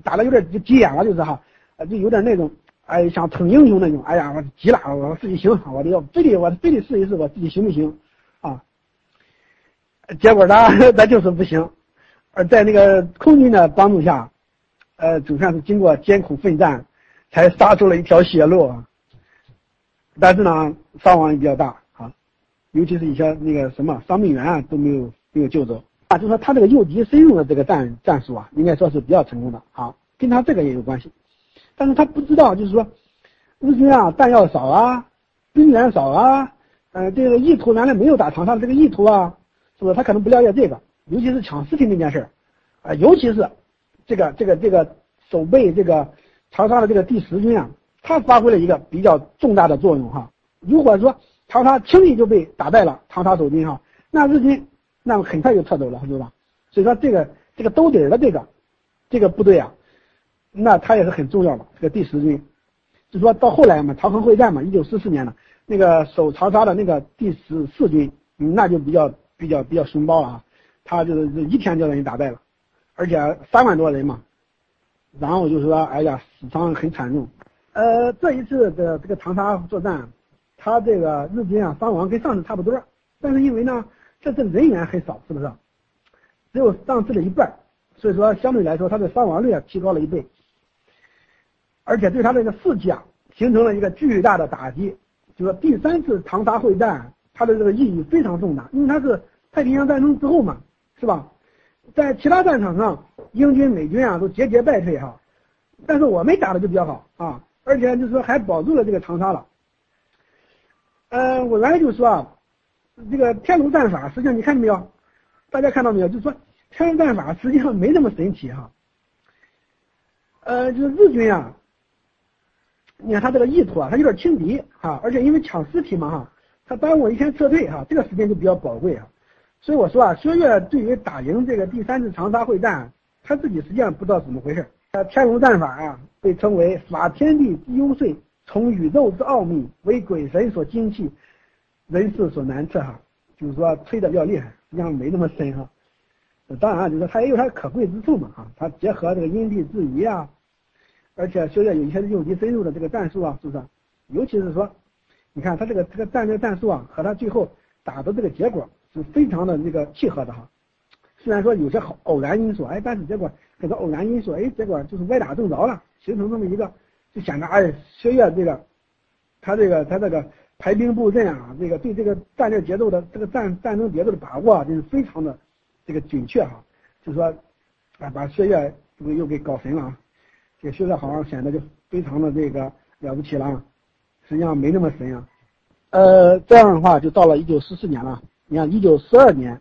[SPEAKER 1] 打的有点急眼了，就是哈，就有点那种。哎，像逞英雄那种，哎呀，我急了，我自己行，我得要非得我非得试一试我自己行不行啊？结果呢，他就是不行，而在那个空军的帮助下，呃，总算是经过艰苦奋战，才杀出了一条血路。但是呢，伤亡也比较大啊，尤其是一些那个什么伤病员啊都没有没有救走啊，就说他这个诱敌深入的这个战战术啊，应该说是比较成功的啊，跟他这个也有关系。但是他不知道，就是说，日军啊，弹药少啊，兵员少啊，呃，这个意图原来没有打长沙的这个意图啊，是不是？他可能不了解这个，尤其是抢尸体那件事儿，啊，尤其是这个这个这个守备这个长沙的这个第十军啊，他发挥了一个比较重大的作用哈。如果说长沙轻易就被打败了，长沙守军哈，那日军那么很快就撤走了，是吧？所以说这个这个兜底的这个这个部队啊。那他也是很重要的，这个第十军，就说到后来嘛，长衡会战嘛，一九四四年的那个守长沙的那个第十四军，那就比较比较比较凶暴了啊，他就是一天就让人打败了，而且三万多人嘛。然后就是说，哎呀，死伤很惨重。呃，这一次的这个长沙作战，他这个日军啊伤亡跟上次差不多，但是因为呢，这次人员很少，是不是？只有上次的一半，所以说相对来说，他的伤亡率啊提高了一倍，而且对他这个士气啊形成了一个巨大的打击。就说第三次长沙会战，它的这个意义非常重大，因为它是太平洋战争之后嘛，是吧？在其他战场上，英军、美军啊都节节败退哈，但是我们打的就比较好啊，而且就是说还保住了这个长沙了。呃，我原来就说啊，这个天龙战法，实际上你看到没有？大家看到没有？就说天龙战法实际上没那么神奇哈。呃，就是日军啊，你看他这个意图啊，他有点轻敌哈，而且因为抢尸体嘛哈，他耽误我一天撤退哈，这个时间就比较宝贵啊。所以我说啊，薛岳对于打赢这个第三次长沙会战，他自己实际上不知道怎么回事。呃，天龙战法啊，被称为法天地之幽邃，从宇宙之奥秘，为鬼神所精气，人世所难测哈。就是说吹的比较厉害，实际上没那么深哈。当然，就是说他也有他可贵之处嘛哈。他结合这个因地制宜啊，而且薛岳有一些诱敌深入的这个战术啊，是不是？尤其是说，你看他这个这个战略战术啊，和他最后打的这个结果。是非常的那个契合的哈，虽然说有些好偶然因素，哎，但是结果这个偶然因素，哎，结果就是歪打正着了，形成这么一个，就显得哎，薛岳这个，他这个他这个排兵布阵啊，这个对这个战略节奏的这个战战争节奏的把握啊，就是非常的这个准确哈，就说，啊，把薛岳这个又给搞神了啊，这个薛岳好显得就非常的这个了不起了，实际上没那么神啊，呃，这样的话就到了一九四四年了。你看，一九四二年、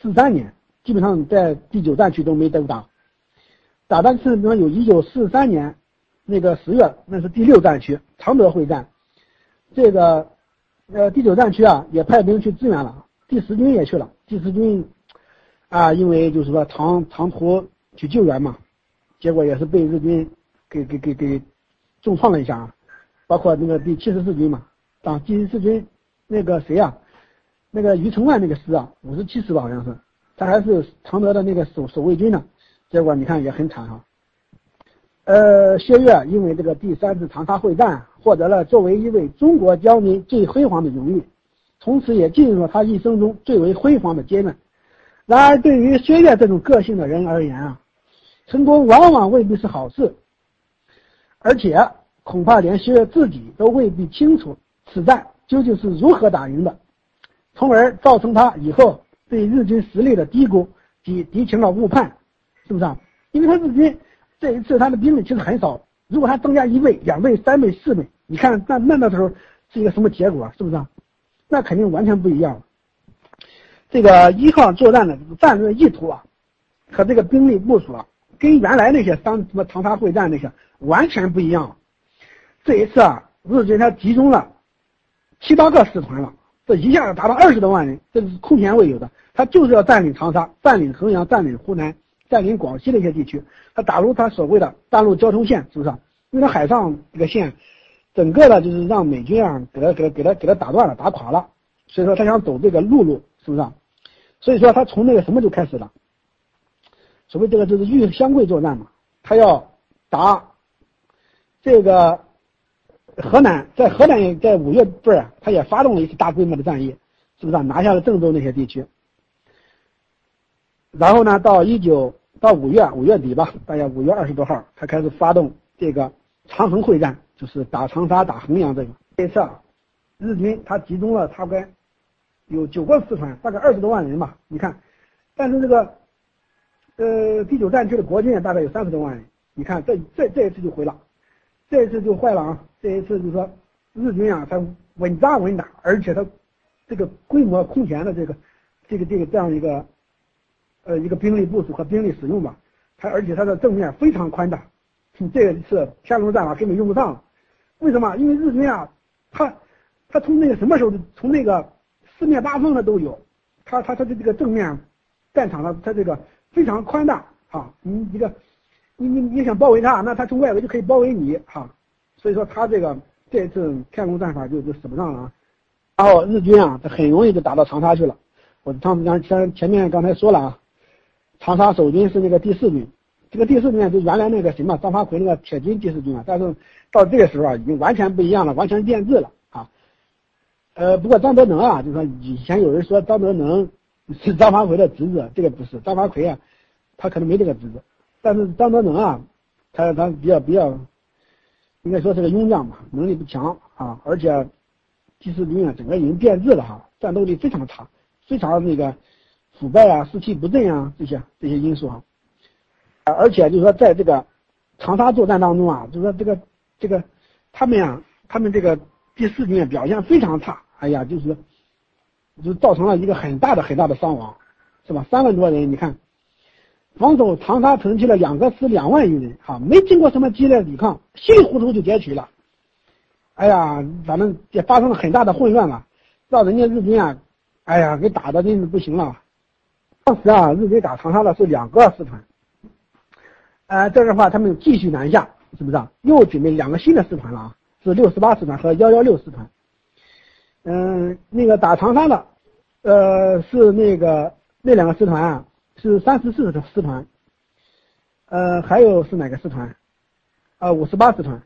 [SPEAKER 1] 四三年，基本上在第九战区都没都打，打但是呢，有一九四三年那个十月，那是第六战区常德会战，这个呃第九战区啊也派兵去支援了，第十军也去了，第十军啊因为就是说长长途去救援嘛，结果也是被日军给给给给重创了一下啊，包括那个第七十四军嘛，啊第七十四军那个谁呀？那个于承万那个师啊，五十七师吧，好像是，他还是常德的那个守守卫军呢。结果你看也很惨哈。呃，薛岳因为这个第三次长沙会战，获得了作为一位中国将军最辉煌的荣誉，从此也进入了他一生中最为辉煌的阶段。然而，对于薛岳这种个性的人而言啊，成功往往未必是好事，而且恐怕连薛岳自己都未必清楚此战究竟是如何打赢的。从而造成他以后对日军实力的低估及敌情的误判，是不是啊？因为他日军这一次他的兵力其实很少，如果他增加一倍、两倍、三倍、四倍，你看那那那时候是一个什么结果？是不是啊？那肯定完全不一样了。这个一号作战的战略意图啊，和这个兵力部署啊，跟原来那些当什么长沙会战那些完全不一样。这一次啊，日军他集中了七八个师团了。这一下子达到二十多万人，这是空前未有的。他就是要占领长沙、占领衡阳、占领湖南、占领广西的一些地区。他打入他所谓的大陆交通线，是不是？因为他海上这个线，整个的就是让美军啊给他、给他、给他、给他打断了、打垮了。所以说他想走这个陆路，是不是？所以说他从那个什么就开始了，所谓这个就是豫湘桂作战嘛，他要打这个。河南在河南在五月份啊，他也发动了一次大规模的战役，是不是啊拿下了郑州那些地区？然后呢，到一九到五月五月底吧，大概五月二十多号，他开始发动这个长衡会战，就是打长沙、打衡阳这个。这次啊，日军他集中了他该有九个师团，大概二十多万人吧。你看，但是这个呃第九战区的国军也大概有三十多万人。你看这这这一次就回了。这一次就坏了啊！这一次就说，日军啊，他稳扎稳打，而且他这个规模空前的这个这个这个这样一个呃一个兵力部署和兵力使用吧，他而且他的正面非常宽大，这一次天龙战法根本用不上了。为什么？因为日军啊，他他从那个什么时候从那个四面八方的都有，他他他的这个正面战场上他这个非常宽大啊，你这个。你你你想包围他，那他从外围就可以包围你哈，所以说他这个这次天龙战法就就使不上了啊。然后日军啊，他很容易就打到长沙去了，我他们刚前前面刚才说了啊，长沙守军是那个第四军，这个第四军就原来那个什么张发奎那个铁军第四军啊，但是到这个时候啊，已经完全不一样了，完全变质了啊。呃，不过张德能啊，就说以前有人说张德能是张发奎的侄子，这个不是张发奎啊，他可能没这个侄子，但是张德能啊，他他比较比较，应该说是个庸将吧，能力不强啊，而且第四军啊，整个已经变质了哈，战斗力非常差，非常那个腐败啊，士气不振啊，这些这些因素啊，而且就是说在这个长沙作战当中啊，就是说这个这个他们啊，他们这个。第四军表现非常差，哎呀，就是，就造成了一个很大的很大的伤亡，是吧？三万多人，你看，防守长沙城区的两个师两万余人，哈，没经过什么激烈抵抗，稀里糊涂就劫取了，哎呀，咱们也发生了很大的混乱了，让人家日军啊，哎呀，给打的真是不行了。当时啊，日军打长沙的是两个师团，呃，这样的话他们继续南下，是不是？啊又准备两个新的师团了啊？是六十八师团和幺幺六师团，嗯，那个打长沙的，呃，是那个那两个师团啊，是三十四师团，呃，还有是哪个师团？啊，五十八师团，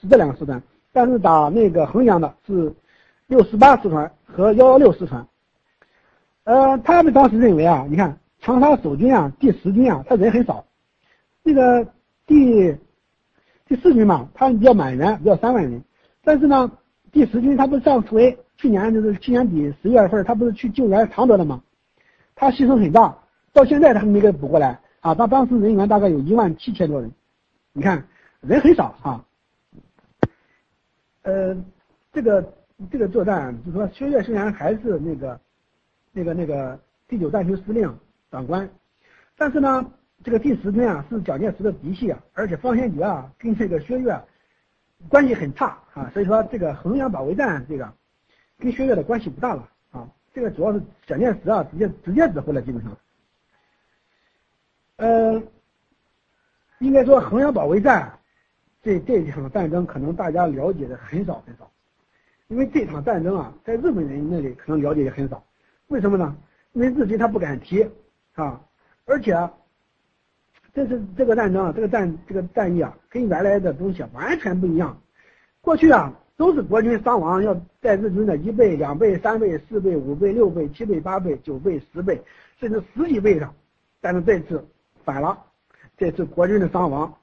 [SPEAKER 1] 是这两个师团。但是打那个衡阳的是六十八师团和幺幺六师团，呃，他们当时认为啊，你看长沙守军啊，第十军啊，他人很少，那个第。第四军嘛，他比较满员，比较三万人。但是呢，第十军他不是上次为去年就是去年底十月份，他不是去救援常德了吗？他牺牲很大，到现在他还没给补过来啊。他当时人员大概有一万七千多人，你看人很少啊。呃，这个这个作战，就说薛岳虽然还是那个那个那个第九战区司令长官，但是呢。这个第十军啊是蒋介石的嫡系啊，而且方先觉啊跟这个薛岳关系很差啊，所以说这个衡阳保卫战这个跟薛岳的关系不大了啊，这个主要是蒋介石啊直接直接指挥了基本上。呃，应该说衡阳保卫战这这场战争可能大家了解的很少很少，因为这场战争啊在日本人那里可能了解也很少，为什么呢？因为日军他不敢提啊，而且。这是这个战争啊，这个战这个战役啊，跟原来的东西完全不一样。过去啊，都是国军伤亡要在日军的一倍、两倍、三倍、四倍、五倍、六倍、七倍、八倍、九倍、十倍，甚至十几倍上。但是这次反了，这次国军的伤亡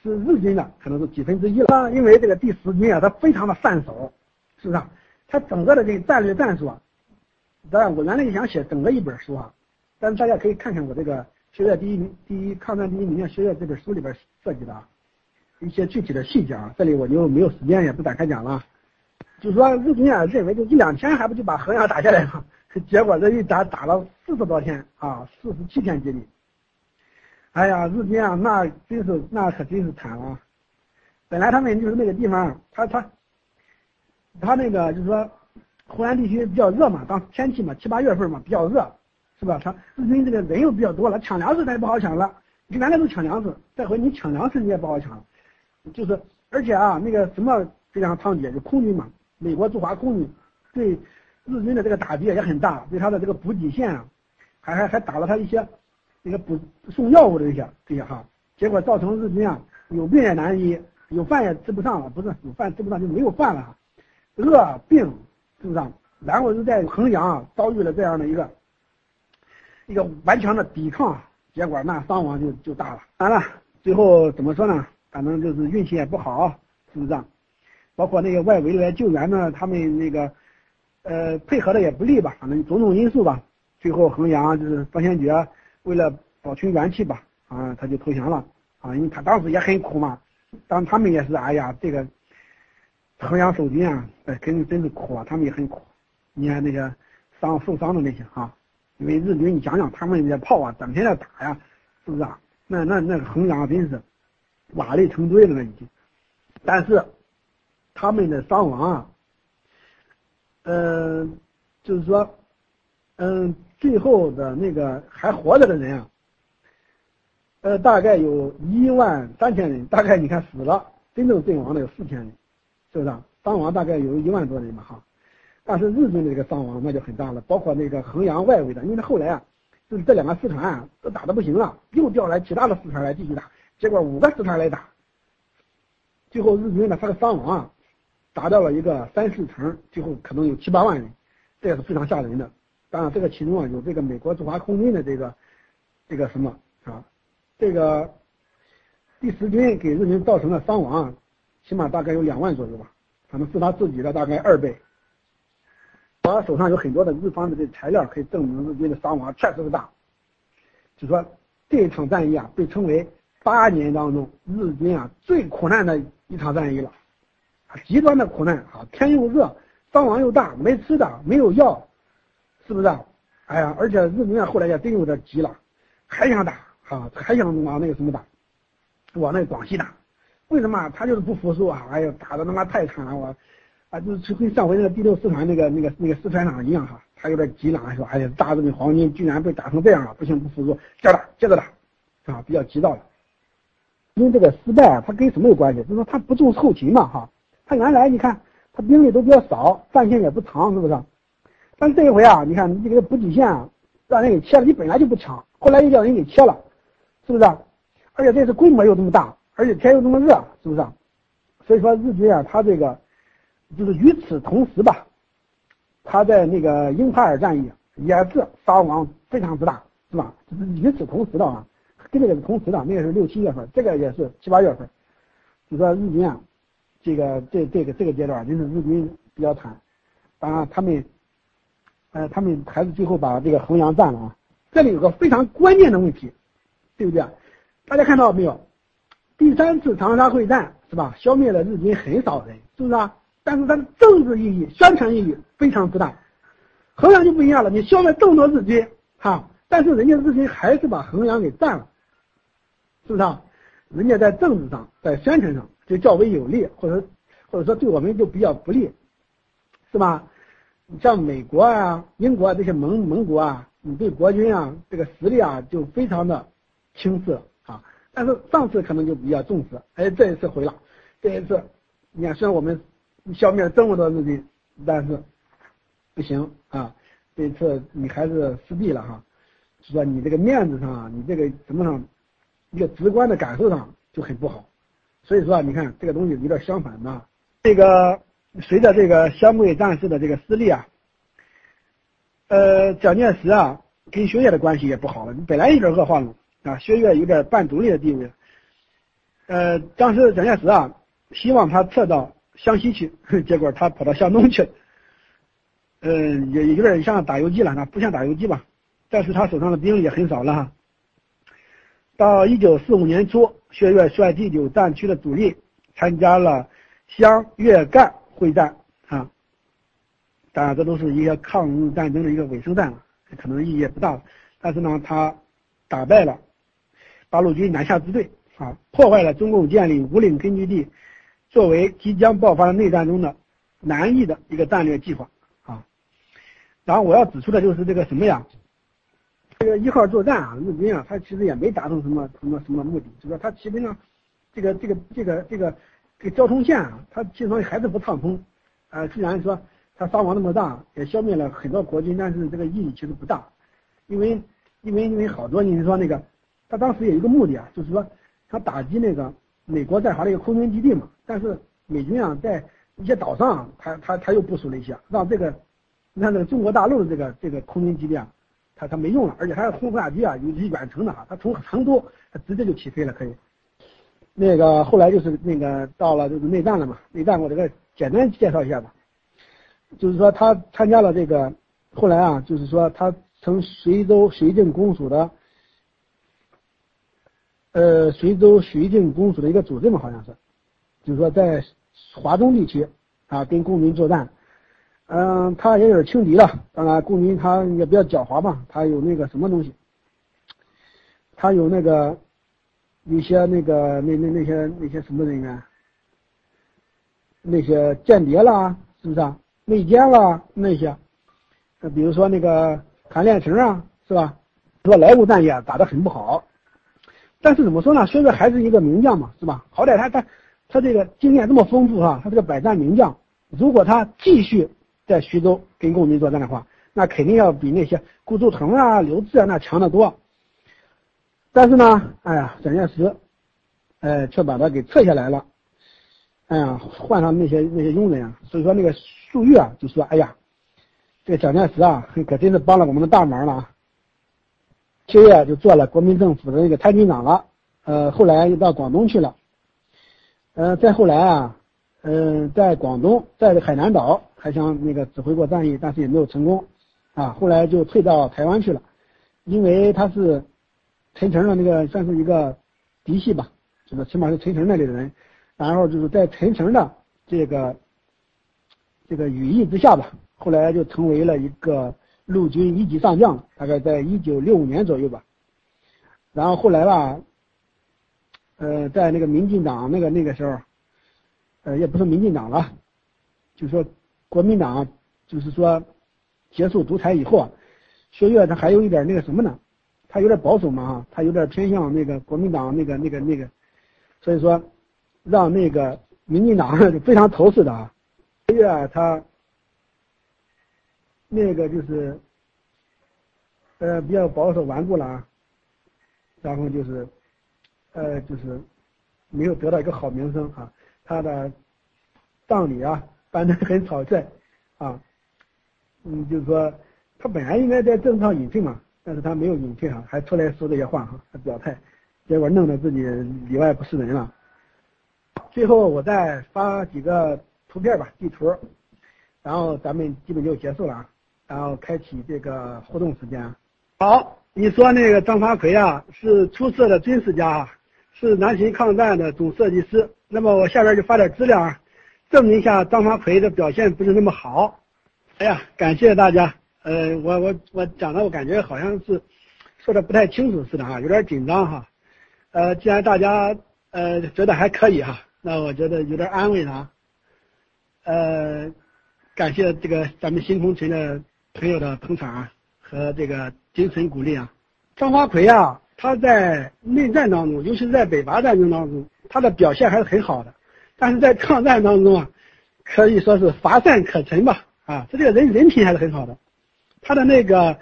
[SPEAKER 1] 是日军的可能是几分之一了。因为这个第十军啊，他非常的善守，是不是？他整个的这战略战术啊，当然我原来也想写整个一本书啊，但是大家可以看看我这个。学院第一名，第一抗战第一名的学院这本书里边设计的啊一些具体的细节啊，这里我就没有时间也不展开讲了。就说日军啊认为就一两天还不就把衡阳打下来了，结果这一打打了四十多天啊，四十七天接近。哎呀，日军啊那真是那可真是惨了。本来他们就是那个地方，他他他那个就是说湖南地区比较热嘛，当天气嘛七八月份嘛比较热。是吧？他日军这个人又比较多了，抢粮食他也不好抢了。你原来都抢粮食，这回你抢粮食你也不好抢了。就是，而且啊，那个什么非常猖獗，就空军嘛，美国驻华空军对日军的这个打击也很大，对他的这个补给线啊，还还还打了他一些那个补送药物的这些这些哈，结果造成日军啊有病也难医，有饭也吃不上了，不是有饭吃不上就没有饭了，饿病是不是？然后就在衡阳啊遭遇了这样的一个。一个顽强的抵抗，结果那伤亡就就大了。完了，最后怎么说呢？反正就是运气也不好，是不是啊？包括那个外围来救援呢，他们那个呃配合的也不利吧，反正种种因素吧。最后衡阳就是方先觉为了保存元气吧，啊，他就投降了啊，因为他当时也很苦嘛。当他们也是，哎呀，这个衡阳守军啊，哎，肯定真是苦啊，他们也很苦。你看那个伤受伤的那些哈。因为日军，你想想他们那些炮啊，整天在打呀，是不是啊？那那那个衡阳真是瓦砾成堆了，那已经。但是他们的伤亡啊，嗯，就是说，嗯，最后的那个还活着的人啊，呃，大概有一万三千人。大概你看死了，真正阵亡的有四千人，是不是？伤亡大概有一万多人吧，哈。但是日军的这个伤亡那就很大了，包括那个衡阳外围的，因为后来啊，就是这两个师团啊都打的不行了，又调来其他的师团来继续打，结果五个师团来打，最后日军呢他的伤亡啊达到了一个三四成，最后可能有七八万人，这也是非常吓人的。当然这个其中啊有这个美国驻华空军的这个这个什么啊，这个第十军给日军造成的伤亡啊，起码大概有两万左右吧。可能是他自己的大概二倍。我手上有很多的日方的这材料，可以证明日军的伤亡确实是大。就说这一场战役啊，被称为八年当中日军啊最苦难的一场战役了，极端的苦难啊，天又热，伤亡又大，没吃的，没有药，是不是啊？哎呀，而且日军啊后来也真有点急了，还想打啊，还想往那个什么打，往那个广西打。为什么他就是不服输啊？哎呀，打的他妈太惨了，我啊，就是跟上回那个第六师团那个那个那个师团长一样哈，他有点急了，说哎呀，大日本皇军居然被打成这样了，不行，不服输，接着打，接着打，啊，比较急躁了。因为这个失败啊，他跟什么有关系？就是说他不重视后勤嘛，哈，他原来你看他兵力都比较少，战线也不长，是不是？但是这一回啊，你看你这个补给线啊，让人给切了，你本来就不强，后来又叫人给切了，是不是？而且这次规模又这么大。而且天又这么热，是不是？所以说日军啊，他这个就是与此同时吧，他在那个英帕尔战役也是伤亡非常之大，是吧？就是与此同时的啊，跟这个是同时的，那个是六七月份，这个也是七八月份。你说日军啊，这个这这个这个阶段就是日军比较惨，当然他们，呃，他们还是最后把这个衡阳占了啊。这里有个非常关键的问题，对不对？大家看到没有？第三次长沙会战是吧？消灭了日军很少人，是不是啊？但是它的政治意义、宣传意义非常之大。衡阳就不一样了，你消灭这么多日军，哈，但是人家日军还是把衡阳给占了，是不是啊？人家在政治上、在宣传上就较为有利，或者或者说对我们就比较不利，是吧？你像美国啊、英国啊这些盟盟国啊，你对国军啊这个实力啊就非常的轻视啊。但是上次可能就比较重视，哎，这一次回了，这一次，你看虽然我们消灭了这么多日军，但是不行啊，这一次你还是失地了哈，是说你这个面子上，你这个什么上，一个直观的感受上就很不好，所以说啊，你看这个东西有点相反的，这个随着这个湘桂战事的这个失利啊，呃，蒋介石啊跟薛岳的关系也不好了，本来有点恶化了。啊，薛岳有点半独立的地位，呃，当时蒋介石啊，希望他撤到湘西去，结果他跑到湘东去了，嗯，也有点像打游击了，那不像打游击吧，但是他手上的兵力也很少了哈。到一九四五年初，薛岳率第九战区的主力参加了湘粤赣会战啊，当然这都是一个抗日战争的一个尾声战了，可能意义也不大，但是呢，他打败了。八路军南下支队啊，破坏了中共建立五岭根据地作为即将爆发的内战中的南翼的一个战略计划啊。然后我要指出的就是这个什么呀？这个一号作战啊，日军啊，他其实也没达成什么什么什么目的，就说他其实上这个这个这个这个这个交通线啊，它其实还是不畅通。呃，虽然说他伤亡那么大，也消灭了很多国军，但是这个意义其实不大，因为因为因为好多你说那个。他当时有一个目的啊，就是说他打击那个美国在华的一个空军基地嘛。但是美军啊，在一些岛上，他他他又部署了一些，让这个你看这个中国大陆的这个这个空军基地啊，他他没用了，而且还是轰炸机啊，尤其远程的哈，他从成都他直接就起飞了，可以。那个后来就是那个到了就是内战了嘛，内战我这个简单介绍一下吧，就是说他参加了这个，后来啊，就是说他从随州绥靖公署的。呃，随州绥靖公署的一个组织嘛，好像是，就是说在华中地区啊，跟共军作战，嗯，他也有轻敌了。当然，共军他也比较狡猾嘛，他有那个什么东西，他有那个一些那个那那那些那些什么人员，那些间谍啦，是不是啊？内奸啦那些，那比如说那个韩练成啊，是吧？说莱芜战役打得很不好。但是怎么说呢？薛岳还是一个名将嘛，是吧？好歹他他他这个经验这么丰富哈，他是个百战名将。如果他继续在徐州跟共军作战的话，那肯定要比那些顾祝同啊、刘志啊那强得多。但是呢，哎呀，蒋介石，呃，却把他给撤下来了。哎呀，换上那些那些佣人啊，所以说那个粟裕啊就说：“哎呀，这个蒋介石啊，可真是帮了我们的大忙了。”啊。七月就做了国民政府的那个参军长了，呃，后来又到广东去了，呃，再后来啊，嗯，在广东，在海南岛还想那个指挥过战役，但是也没有成功，啊，后来就退到台湾去了，因为他是陈诚的那个算是一个嫡系吧，就是起码是陈诚那里的人，然后就是在陈诚的这个这个羽翼之下吧，后来就成为了一个。陆军一级上将，大概在一九六五年左右吧。然后后来吧，呃，在那个民进党那个那个时候，呃，也不是民进党了，就是说国民党，就是说结束独裁以后啊，薛岳他还有一点那个什么呢？他有点保守嘛哈，他有点偏向那个国民党那个那个那个，所以说让那个民进党 非常头饰的啊。薛岳他。那个就是，呃，比较保守顽固了啊，然后就是，呃，就是没有得到一个好名声啊。他的葬礼啊办的很草率啊，嗯，就是说他本来应该在政上隐退嘛，但是他没有隐退啊，还出来说这些话哈，他表态，结果弄得自己里外不是人了。最后我再发几个图片吧，地图，然后咱们基本就结束了啊。然后开启这个互动时间。好，你说那个张发奎啊，是出色的军事家，是南巡抗战的总设计师。那么我下边就发点资料，证明一下张发奎的表现不是那么好。哎呀，感谢大家。呃，我我我讲的我感觉好像是说的不太清楚似的啊，有点紧张哈。呃，既然大家呃觉得还可以哈，那我觉得有点安慰了。呃，感谢这个咱们新空群的。朋友的捧场啊和这个精神鼓励啊，张发奎啊，他在内战当中，尤其是在北伐战争当中，他的表现还是很好的。但是在抗战当中啊，可以说是乏善可陈吧啊，他这个人人品还是很好的。他的那个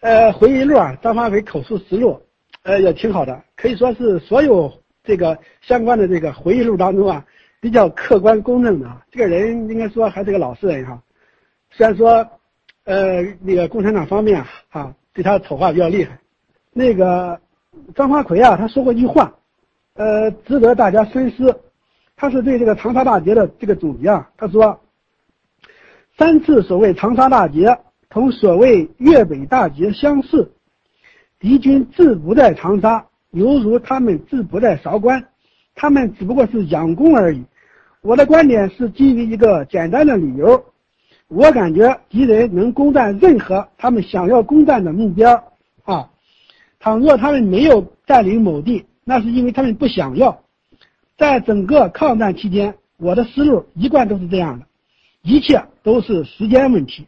[SPEAKER 1] 呃回忆录啊，张发奎口述实录，呃也挺好的，可以说是所有这个相关的这个回忆录当中啊，比较客观公正的。这个人应该说还是个老实人哈，虽然说。呃，那个共产党方面啊，啊，对他丑化比较厉害。那个张发奎啊，他说过一句话，呃，值得大家深思。他是对这个长沙大捷的这个总结啊，他说：三次所谓长沙大捷，同所谓粤北大捷相似。敌军志不在长沙，犹如他们志不在韶关，他们只不过是佯攻而已。我的观点是基于一个简单的理由。我感觉敌人能攻占任何他们想要攻占的目标！倘若他们没有占领某地，那是因为他们不想要。在整个抗战期间，我的思路一贯都是这样的，一切都是时间问题。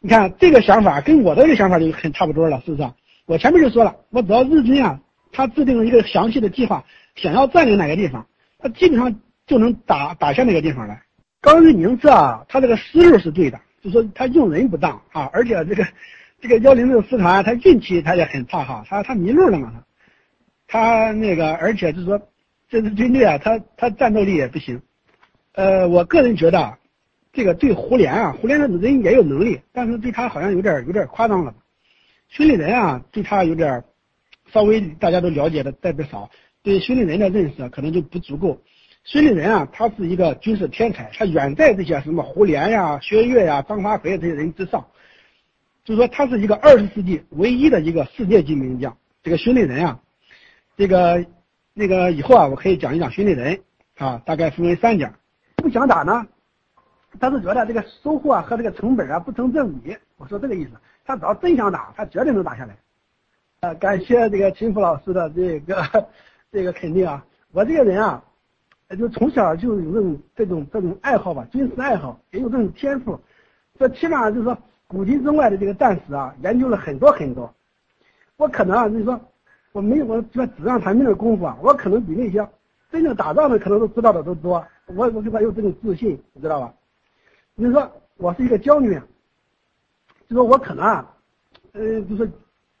[SPEAKER 1] 你看这个想法跟我的这个想法就很差不多了，是不是？我前面就说了，我只要日军啊，他制定了一个详细的计划，想要占领哪个地方，他基本上就能打打下哪个地方来。高玉明这他这个思路是对的，就说他用人不当啊，而且这个这个幺零六师团他运气他也很差哈，他他迷路了嘛他，他那个而且就是说这支军队啊，他他战斗力也不行，呃，我个人觉得这个对胡琏啊，胡琏的人也有能力，但是对他好像有点有点夸张了，孙立人啊对他有点稍微大家都了解的特别少，对孙立人的认识可能就不足够。孙立人啊，他是一个军事天才，他远在这些什么胡琏呀、薛岳呀、张发奎这些人之上。就是说，他是一个二十世纪唯一的一个世界级名将。这个孙立人啊，这个那个以后啊，我可以讲一讲孙立人啊，大概分为三点。不想打呢，他是觉得这个收获啊和这个成本啊不成正比。我说这个意思，他只要真想打，他绝对能打下来。呃，感谢这个秦福老师的这个这个肯定啊，我这个人啊。就从小就有这种这种这种爱好吧，军事爱好也有这种天赋，这起码就是说古今中外的这个战史啊，研究了很多很多。我可能啊，就是说我没有我这纸上谈兵的功夫啊，我可能比那些真正打仗的可能都知道的都多。我我就说有这种自信，你知道吧？你说我是一个将军，就说我可能啊，呃，就是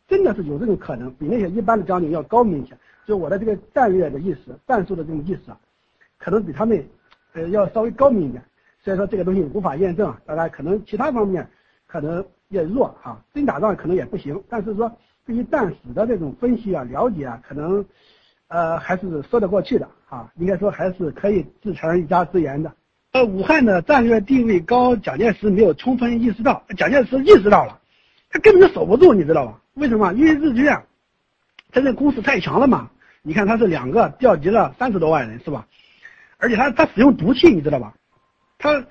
[SPEAKER 1] 真的是有这种可能，比那些一般的将军要高明一些。就我的这个战略的意识、战术的这种意识啊，可能比他们呃要稍微高明一点。所以说这个东西无法验证啊，大家可能其他方面可能也弱哈，真打仗可能也不行。但是说对于战史的这种分析啊、了解啊，可能呃还是说得过去的啊，应该说还是可以自成一家之言的。呃，武汉的战略地位高，蒋介石没有充分意识到，蒋介石意识到了，他根本就守不住，你知道吧？为什么？因为日军啊，他这攻势太强了嘛。你看他是两个调集了三十多万人，是吧？而且他他使用毒气，你知道吧？他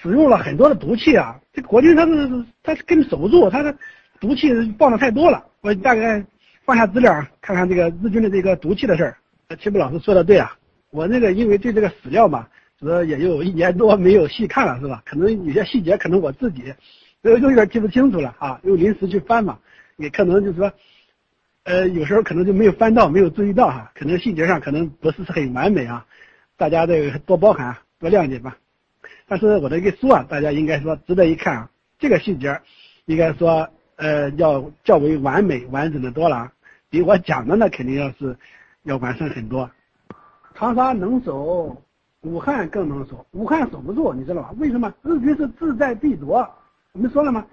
[SPEAKER 1] 使用了很多的毒气啊！这国军他是他根本守不住，他的毒气放的太多了。我大概放下资料看看这个日军的这个毒气的事儿。齐步老师说的对啊，我那个因为对这个史料嘛，主要也有一年多没有细看了，是吧？可能有些细节可能我自己都有点记不清楚了啊，又临时去翻嘛，也可能就是说。呃，有时候可能就没有翻到，没有注意到哈，可能细节上可能不是很完美啊，大家这个多包涵，多谅解吧。但是我的一个书啊，大家应该说值得一看啊，这个细节应该说呃要较为完美完整的多了，比我讲的那肯定要是要完善很多。长沙能守，武汉更能守，武汉守不住，你知道吧？为什么？日军是志在必夺，我们说了吗？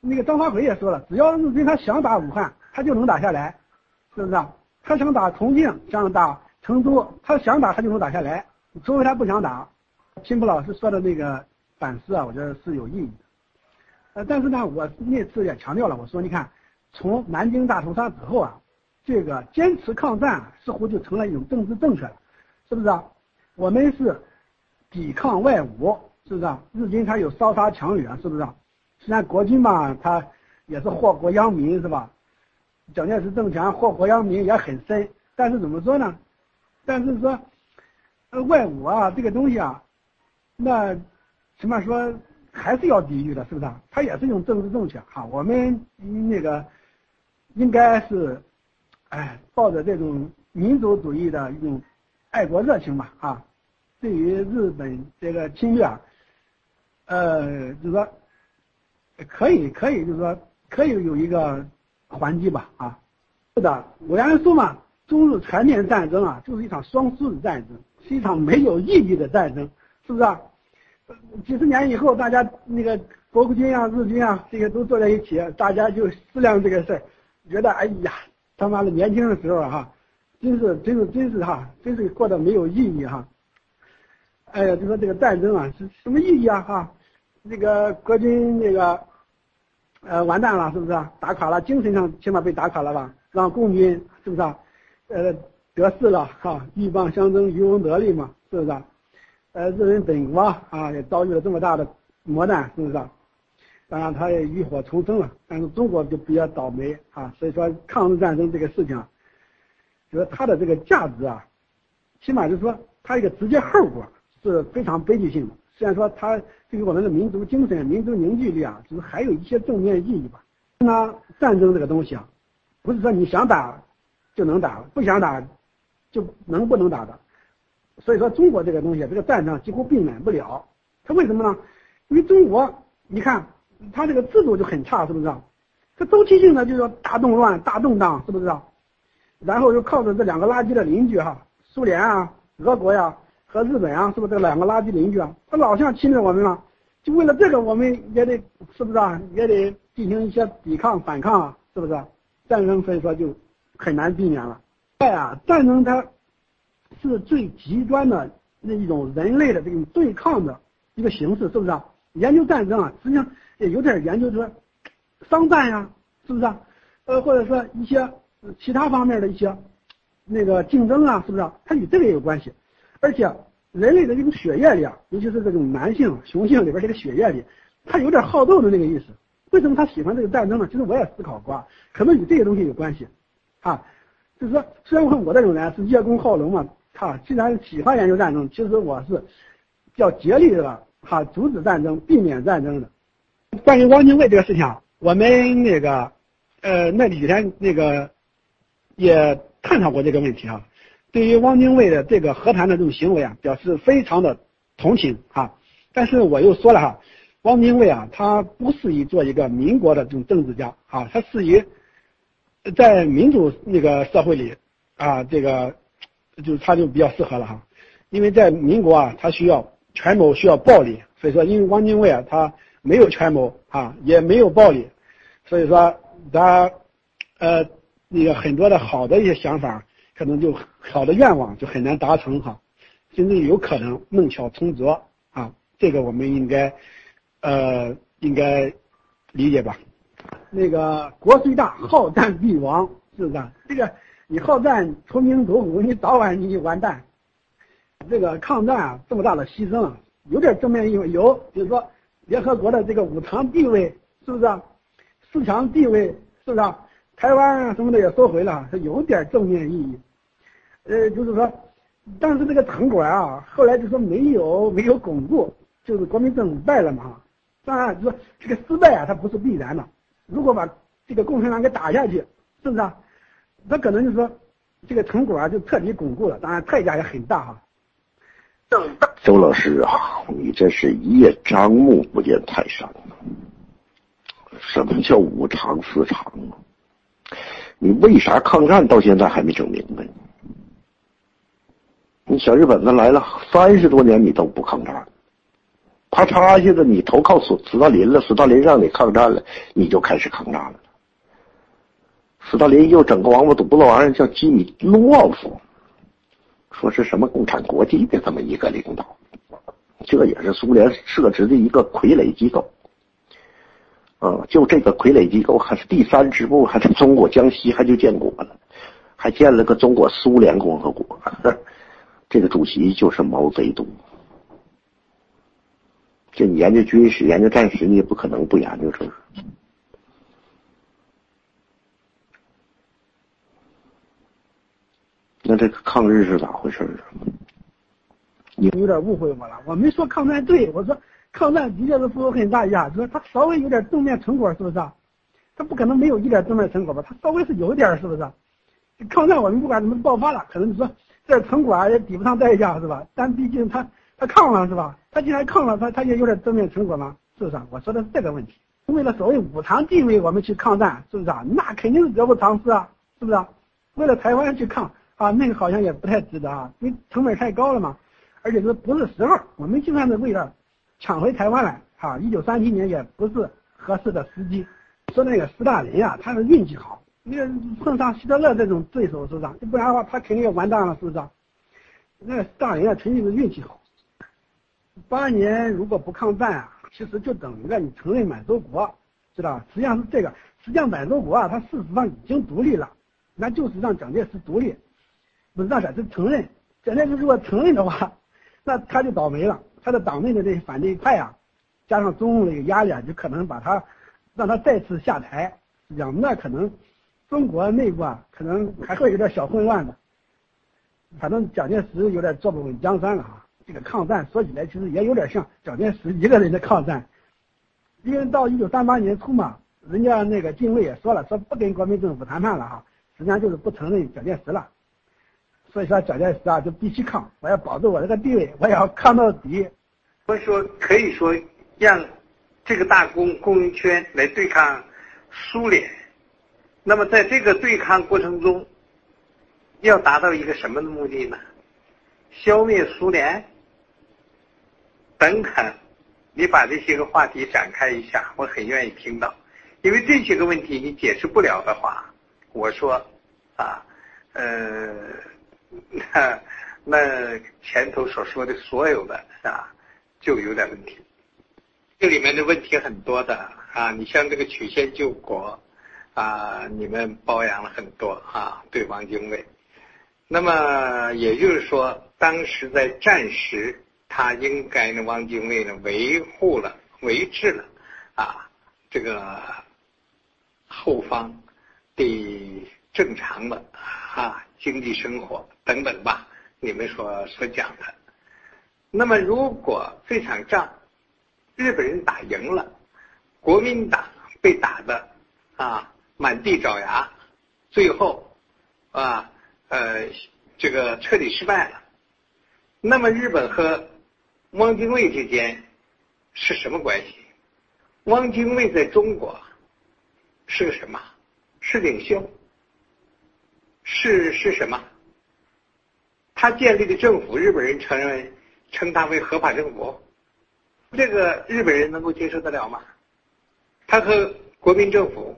[SPEAKER 1] 那个张发奎也说了，只要日军他想打武汉，他就能打下来。是不是啊？他想打重庆，想打成都，他想打他就能打下来，除非他不想打。青浦老师说的那个反思啊，我觉得是有意义的。呃，但是呢，我那次也强调了，我说你看，从南京大屠杀之后啊，这个坚持抗战似乎就成了一种政治正确了，是不是啊？我们是抵抗外侮，是不是啊？日军他有烧杀抢掠，是不是啊？虽然国军嘛，他也是祸国殃民，是吧？蒋介石政权祸国殃民也很深，但是怎么说呢？但是说，呃，外侮啊，这个东西啊，那起码说还是要抵御的，是不是啊？它也是一种政治正确哈。我们那个应该是，哎，抱着这种民族主义的一种爱国热情吧，啊。对于日本这个侵略，呃，就是说可以，可以，就是说可以有一个。还击吧啊！是的，我原来说嘛，中日全面战争啊，就是一场双输的战争，是一场没有意义的战争，是不是啊？几十年以后，大家那个国军啊、日军啊，这些都坐在一起，大家就思量这个事儿，觉得哎呀，他妈的年轻的时候哈，真是真是真是哈，真是过得没有意义哈。哎呀，就说这个战争啊，是什么意义啊哈？那个国军那个。呃，完蛋了，是不是啊？打垮了，精神上起码被打垮了吧？让共军是不是啊？呃，得势了哈，鹬蚌相争，渔翁得利嘛，是不是啊？呃，日本本国啊也遭遇了这么大的磨难，是不是？当然，他也浴火重生了，但是中国就比较倒霉啊。所以说，抗日战争这个事情，就是它的这个价值啊，起码就是说，它一个直接后果是非常悲剧性的。虽然说它对于我们的民族精神、民族凝聚力啊，就是还有一些正面意义吧。那战争这个东西啊，不是说你想打就能打，不想打就能不能打的。所以说中国这个东西，这个战争几乎避免不了。它为什么呢？因为中国，你看它这个制度就很差，是不是？它周期性的就是大动乱、大动荡，是不是？然后又靠着这两个垃圾的邻居哈，苏联啊、俄国呀。和日本啊，是不是这两个垃圾邻居啊？他老想侵略我们了，就为了这个，我们也得是不是啊？也得进行一些抵抗、反抗啊，是不是？战争所以说就很难避免了。哎呀，战争它是最极端的那一种人类的这种对抗的一个形式，是不是啊？研究战争啊，实际上也有点研究说商战呀，是不是？呃，或者说一些其他方面的一些那个竞争啊，是不是啊？它与这个也有关系。而且人类的这种血液里啊，尤其是这种男性雄性里边这个血液里，他有点好斗的那个意思。为什么他喜欢这个战争呢？其实我也思考过，啊可能与这些东西有关系。啊，就是说，虽然说我这种人是叶公好龙嘛，哈，既然喜欢研究战争，其实我是要竭力的哈阻止战争，避免战争的。关于汪精卫这个事情，我们那个呃那几天那个也探讨过这个问题啊。对于汪精卫的这个和谈的这种行为啊，表示非常的同情啊。但是我又说了哈，汪精卫啊，他不适宜做一个民国的这种政治家啊，他适宜在民主那个社会里啊，这个就他就比较适合了哈，因为在民国啊，他需要权谋，需要暴力，所以说，因为汪精卫啊，他没有权谋啊，也没有暴力，所以说他呃那个很多的好的一些想法，可能就好的愿望就很难达成哈，甚至有可能弄巧成拙啊，这个我们应该。呃，应该理解吧？那个国虽大，好战必亡，是不是啊？这个你好战出名夺虎，你早晚你就完蛋。这个抗战啊，这么大的牺牲啊，有点正面意味，有，比如说联合国的这个五常地位，是不是？四强地位，是不是？台湾啊什么的也收回了，它有点正面意义。呃，就是说，但是这个成果啊，后来就说没有没有巩固，就是国民政府败了嘛。当然，就说这个失败啊，它不是必然的。如果把这个共产党给打下去，是不是啊？那可能就是说，这个成果啊就彻底巩固了。当然，代价也很大哈。
[SPEAKER 2] 周老师啊，你这是一叶障目不见泰山。什么叫五常四常啊？你为啥抗战到现在还没整明白？你小日本子来了三十多年，你都不抗战。啪嚓一下子，你投靠斯斯大林了，斯大林让你抗战了，你就开始抗战了。斯大林又整个王八犊子玩意儿叫基米诺夫，说是什么共产国际的这么一个领导，这也是苏联设置的一个傀儡机构。啊，就这个傀儡机构还是第三支部，还是中国江西还就建国了，还建了个中国苏联共和国，这个主席就是毛泽东。这你研究军事、研究战史，你也不可能不研究这个。那这个抗日是咋回事啊？
[SPEAKER 1] 你有点误会我了，我没说抗战对，我说抗战的确是付出很大代价，说他稍微有点正面成果，是不是？他不可能没有一点正面成果吧？他稍微是有点，是不是？抗战我们不管怎么爆发了，可能你说这成果也抵不上代价，是吧？但毕竟他。他抗了是吧？他既然抗了，他他也有点正面成果吗？是不是？我说的是这个问题。为了所谓五常地位，我们去抗战，是不是啊？那肯定是得不偿失啊，是不是？为了台湾去抗啊，那个好像也不太值得啊，因为成本太高了嘛，而且是不是时候？我们就算是为了抢回台湾来啊，一九三七年也不是合适的时机。说那个斯大林啊，他是运气好，那个碰上希特勒这种对手，是不是？不然的话，他肯定也完蛋了，是不是？那斯大林啊，纯粹是运气好。八年如果不抗战啊，其实就等于了你承认满洲国，知道吧？实际上是这个，实际上满洲国啊，它事实上已经独立了，那就是让蒋介石独立，不是让蒋介石承认。蒋介石如果承认的话，那他就倒霉了，他的党内的这些反对派啊，加上中共的压力啊，就可能把他让他再次下台。实际上，那可能中国内部啊，可能还会有点小混乱的。反正蒋介石有点坐不稳江山了啊。这个抗战说起来，其实也有点像蒋介石一个人的抗战，因为到一九三八年初嘛，人家那个近卫也说了，说不跟国民政府谈判了哈，实际上就是不承认蒋介石了。所以说蒋介石啊，就必须抗，我要保住我这个地位，我要抗到底。
[SPEAKER 3] 所以说可以说让这个大工供应圈来对抗苏联，那么在这个对抗过程中，要达到一个什么的目的呢？消灭苏联？等等，你把这些个话题展开一下，我很愿意听到。因为这些个问题你解释不了的话，我说，啊，呃，那那前头所说的所有的啊，就有点问题。这里面的问题很多的啊，你像这个曲线救国啊，你们包养了很多啊，对王精卫。那么也就是说，当时在战时。他应该呢，汪精卫呢维护了、维持了啊这个后方的正常的啊经济生活等等吧，你们所所讲的。那么，如果这场仗日本人打赢了，国民党被打的啊满地找牙，最后啊呃这个彻底失败了，那么日本和汪精卫之间是什么关系？汪精卫在中国是个什么？是领袖？是是什么？他建立的政府，日本人承认称他为合法政府，这个日本人能够接受得了吗？他和国民政府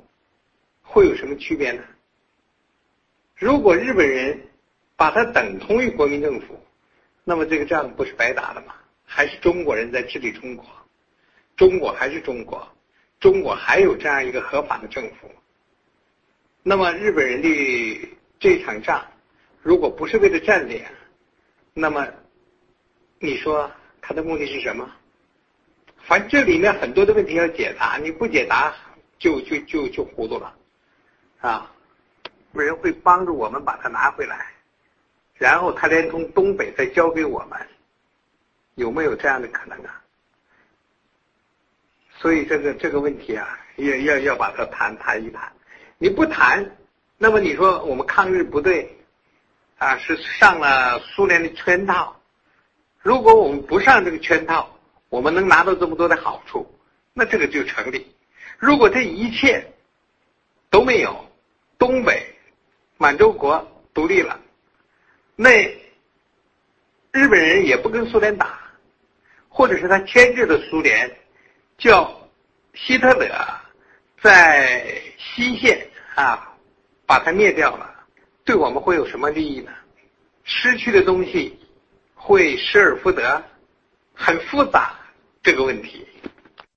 [SPEAKER 3] 会有什么区别呢？如果日本人把它等同于国民政府，那么这个仗不是白打了吗？还是中国人在治理中国，中国还是中国，中国还有这样一个合法的政府。那么日本人的这场仗，如果不是为了占领，那么你说他的目的是什么？反正这里面很多的问题要解答，你不解答就就就就糊涂了啊！有人会帮助我们把它拿回来，然后他连同东北再交给我们，有没有这样的可能啊？所以这个这个问题啊，要要要把它谈谈一谈。你不谈，那么你说我们抗日不对啊，是上了苏联的圈套。如果我们不上这个圈套，我们能拿到这么多的好处，那这个就成立。如果这一切都没有，东北。满洲国独立了，那日本人也不跟苏联打，或者是他牵制的苏联，叫希特勒在西线啊把他灭掉了，对我们会有什么利益呢？失去的东西会失而复得，很复杂这个问题。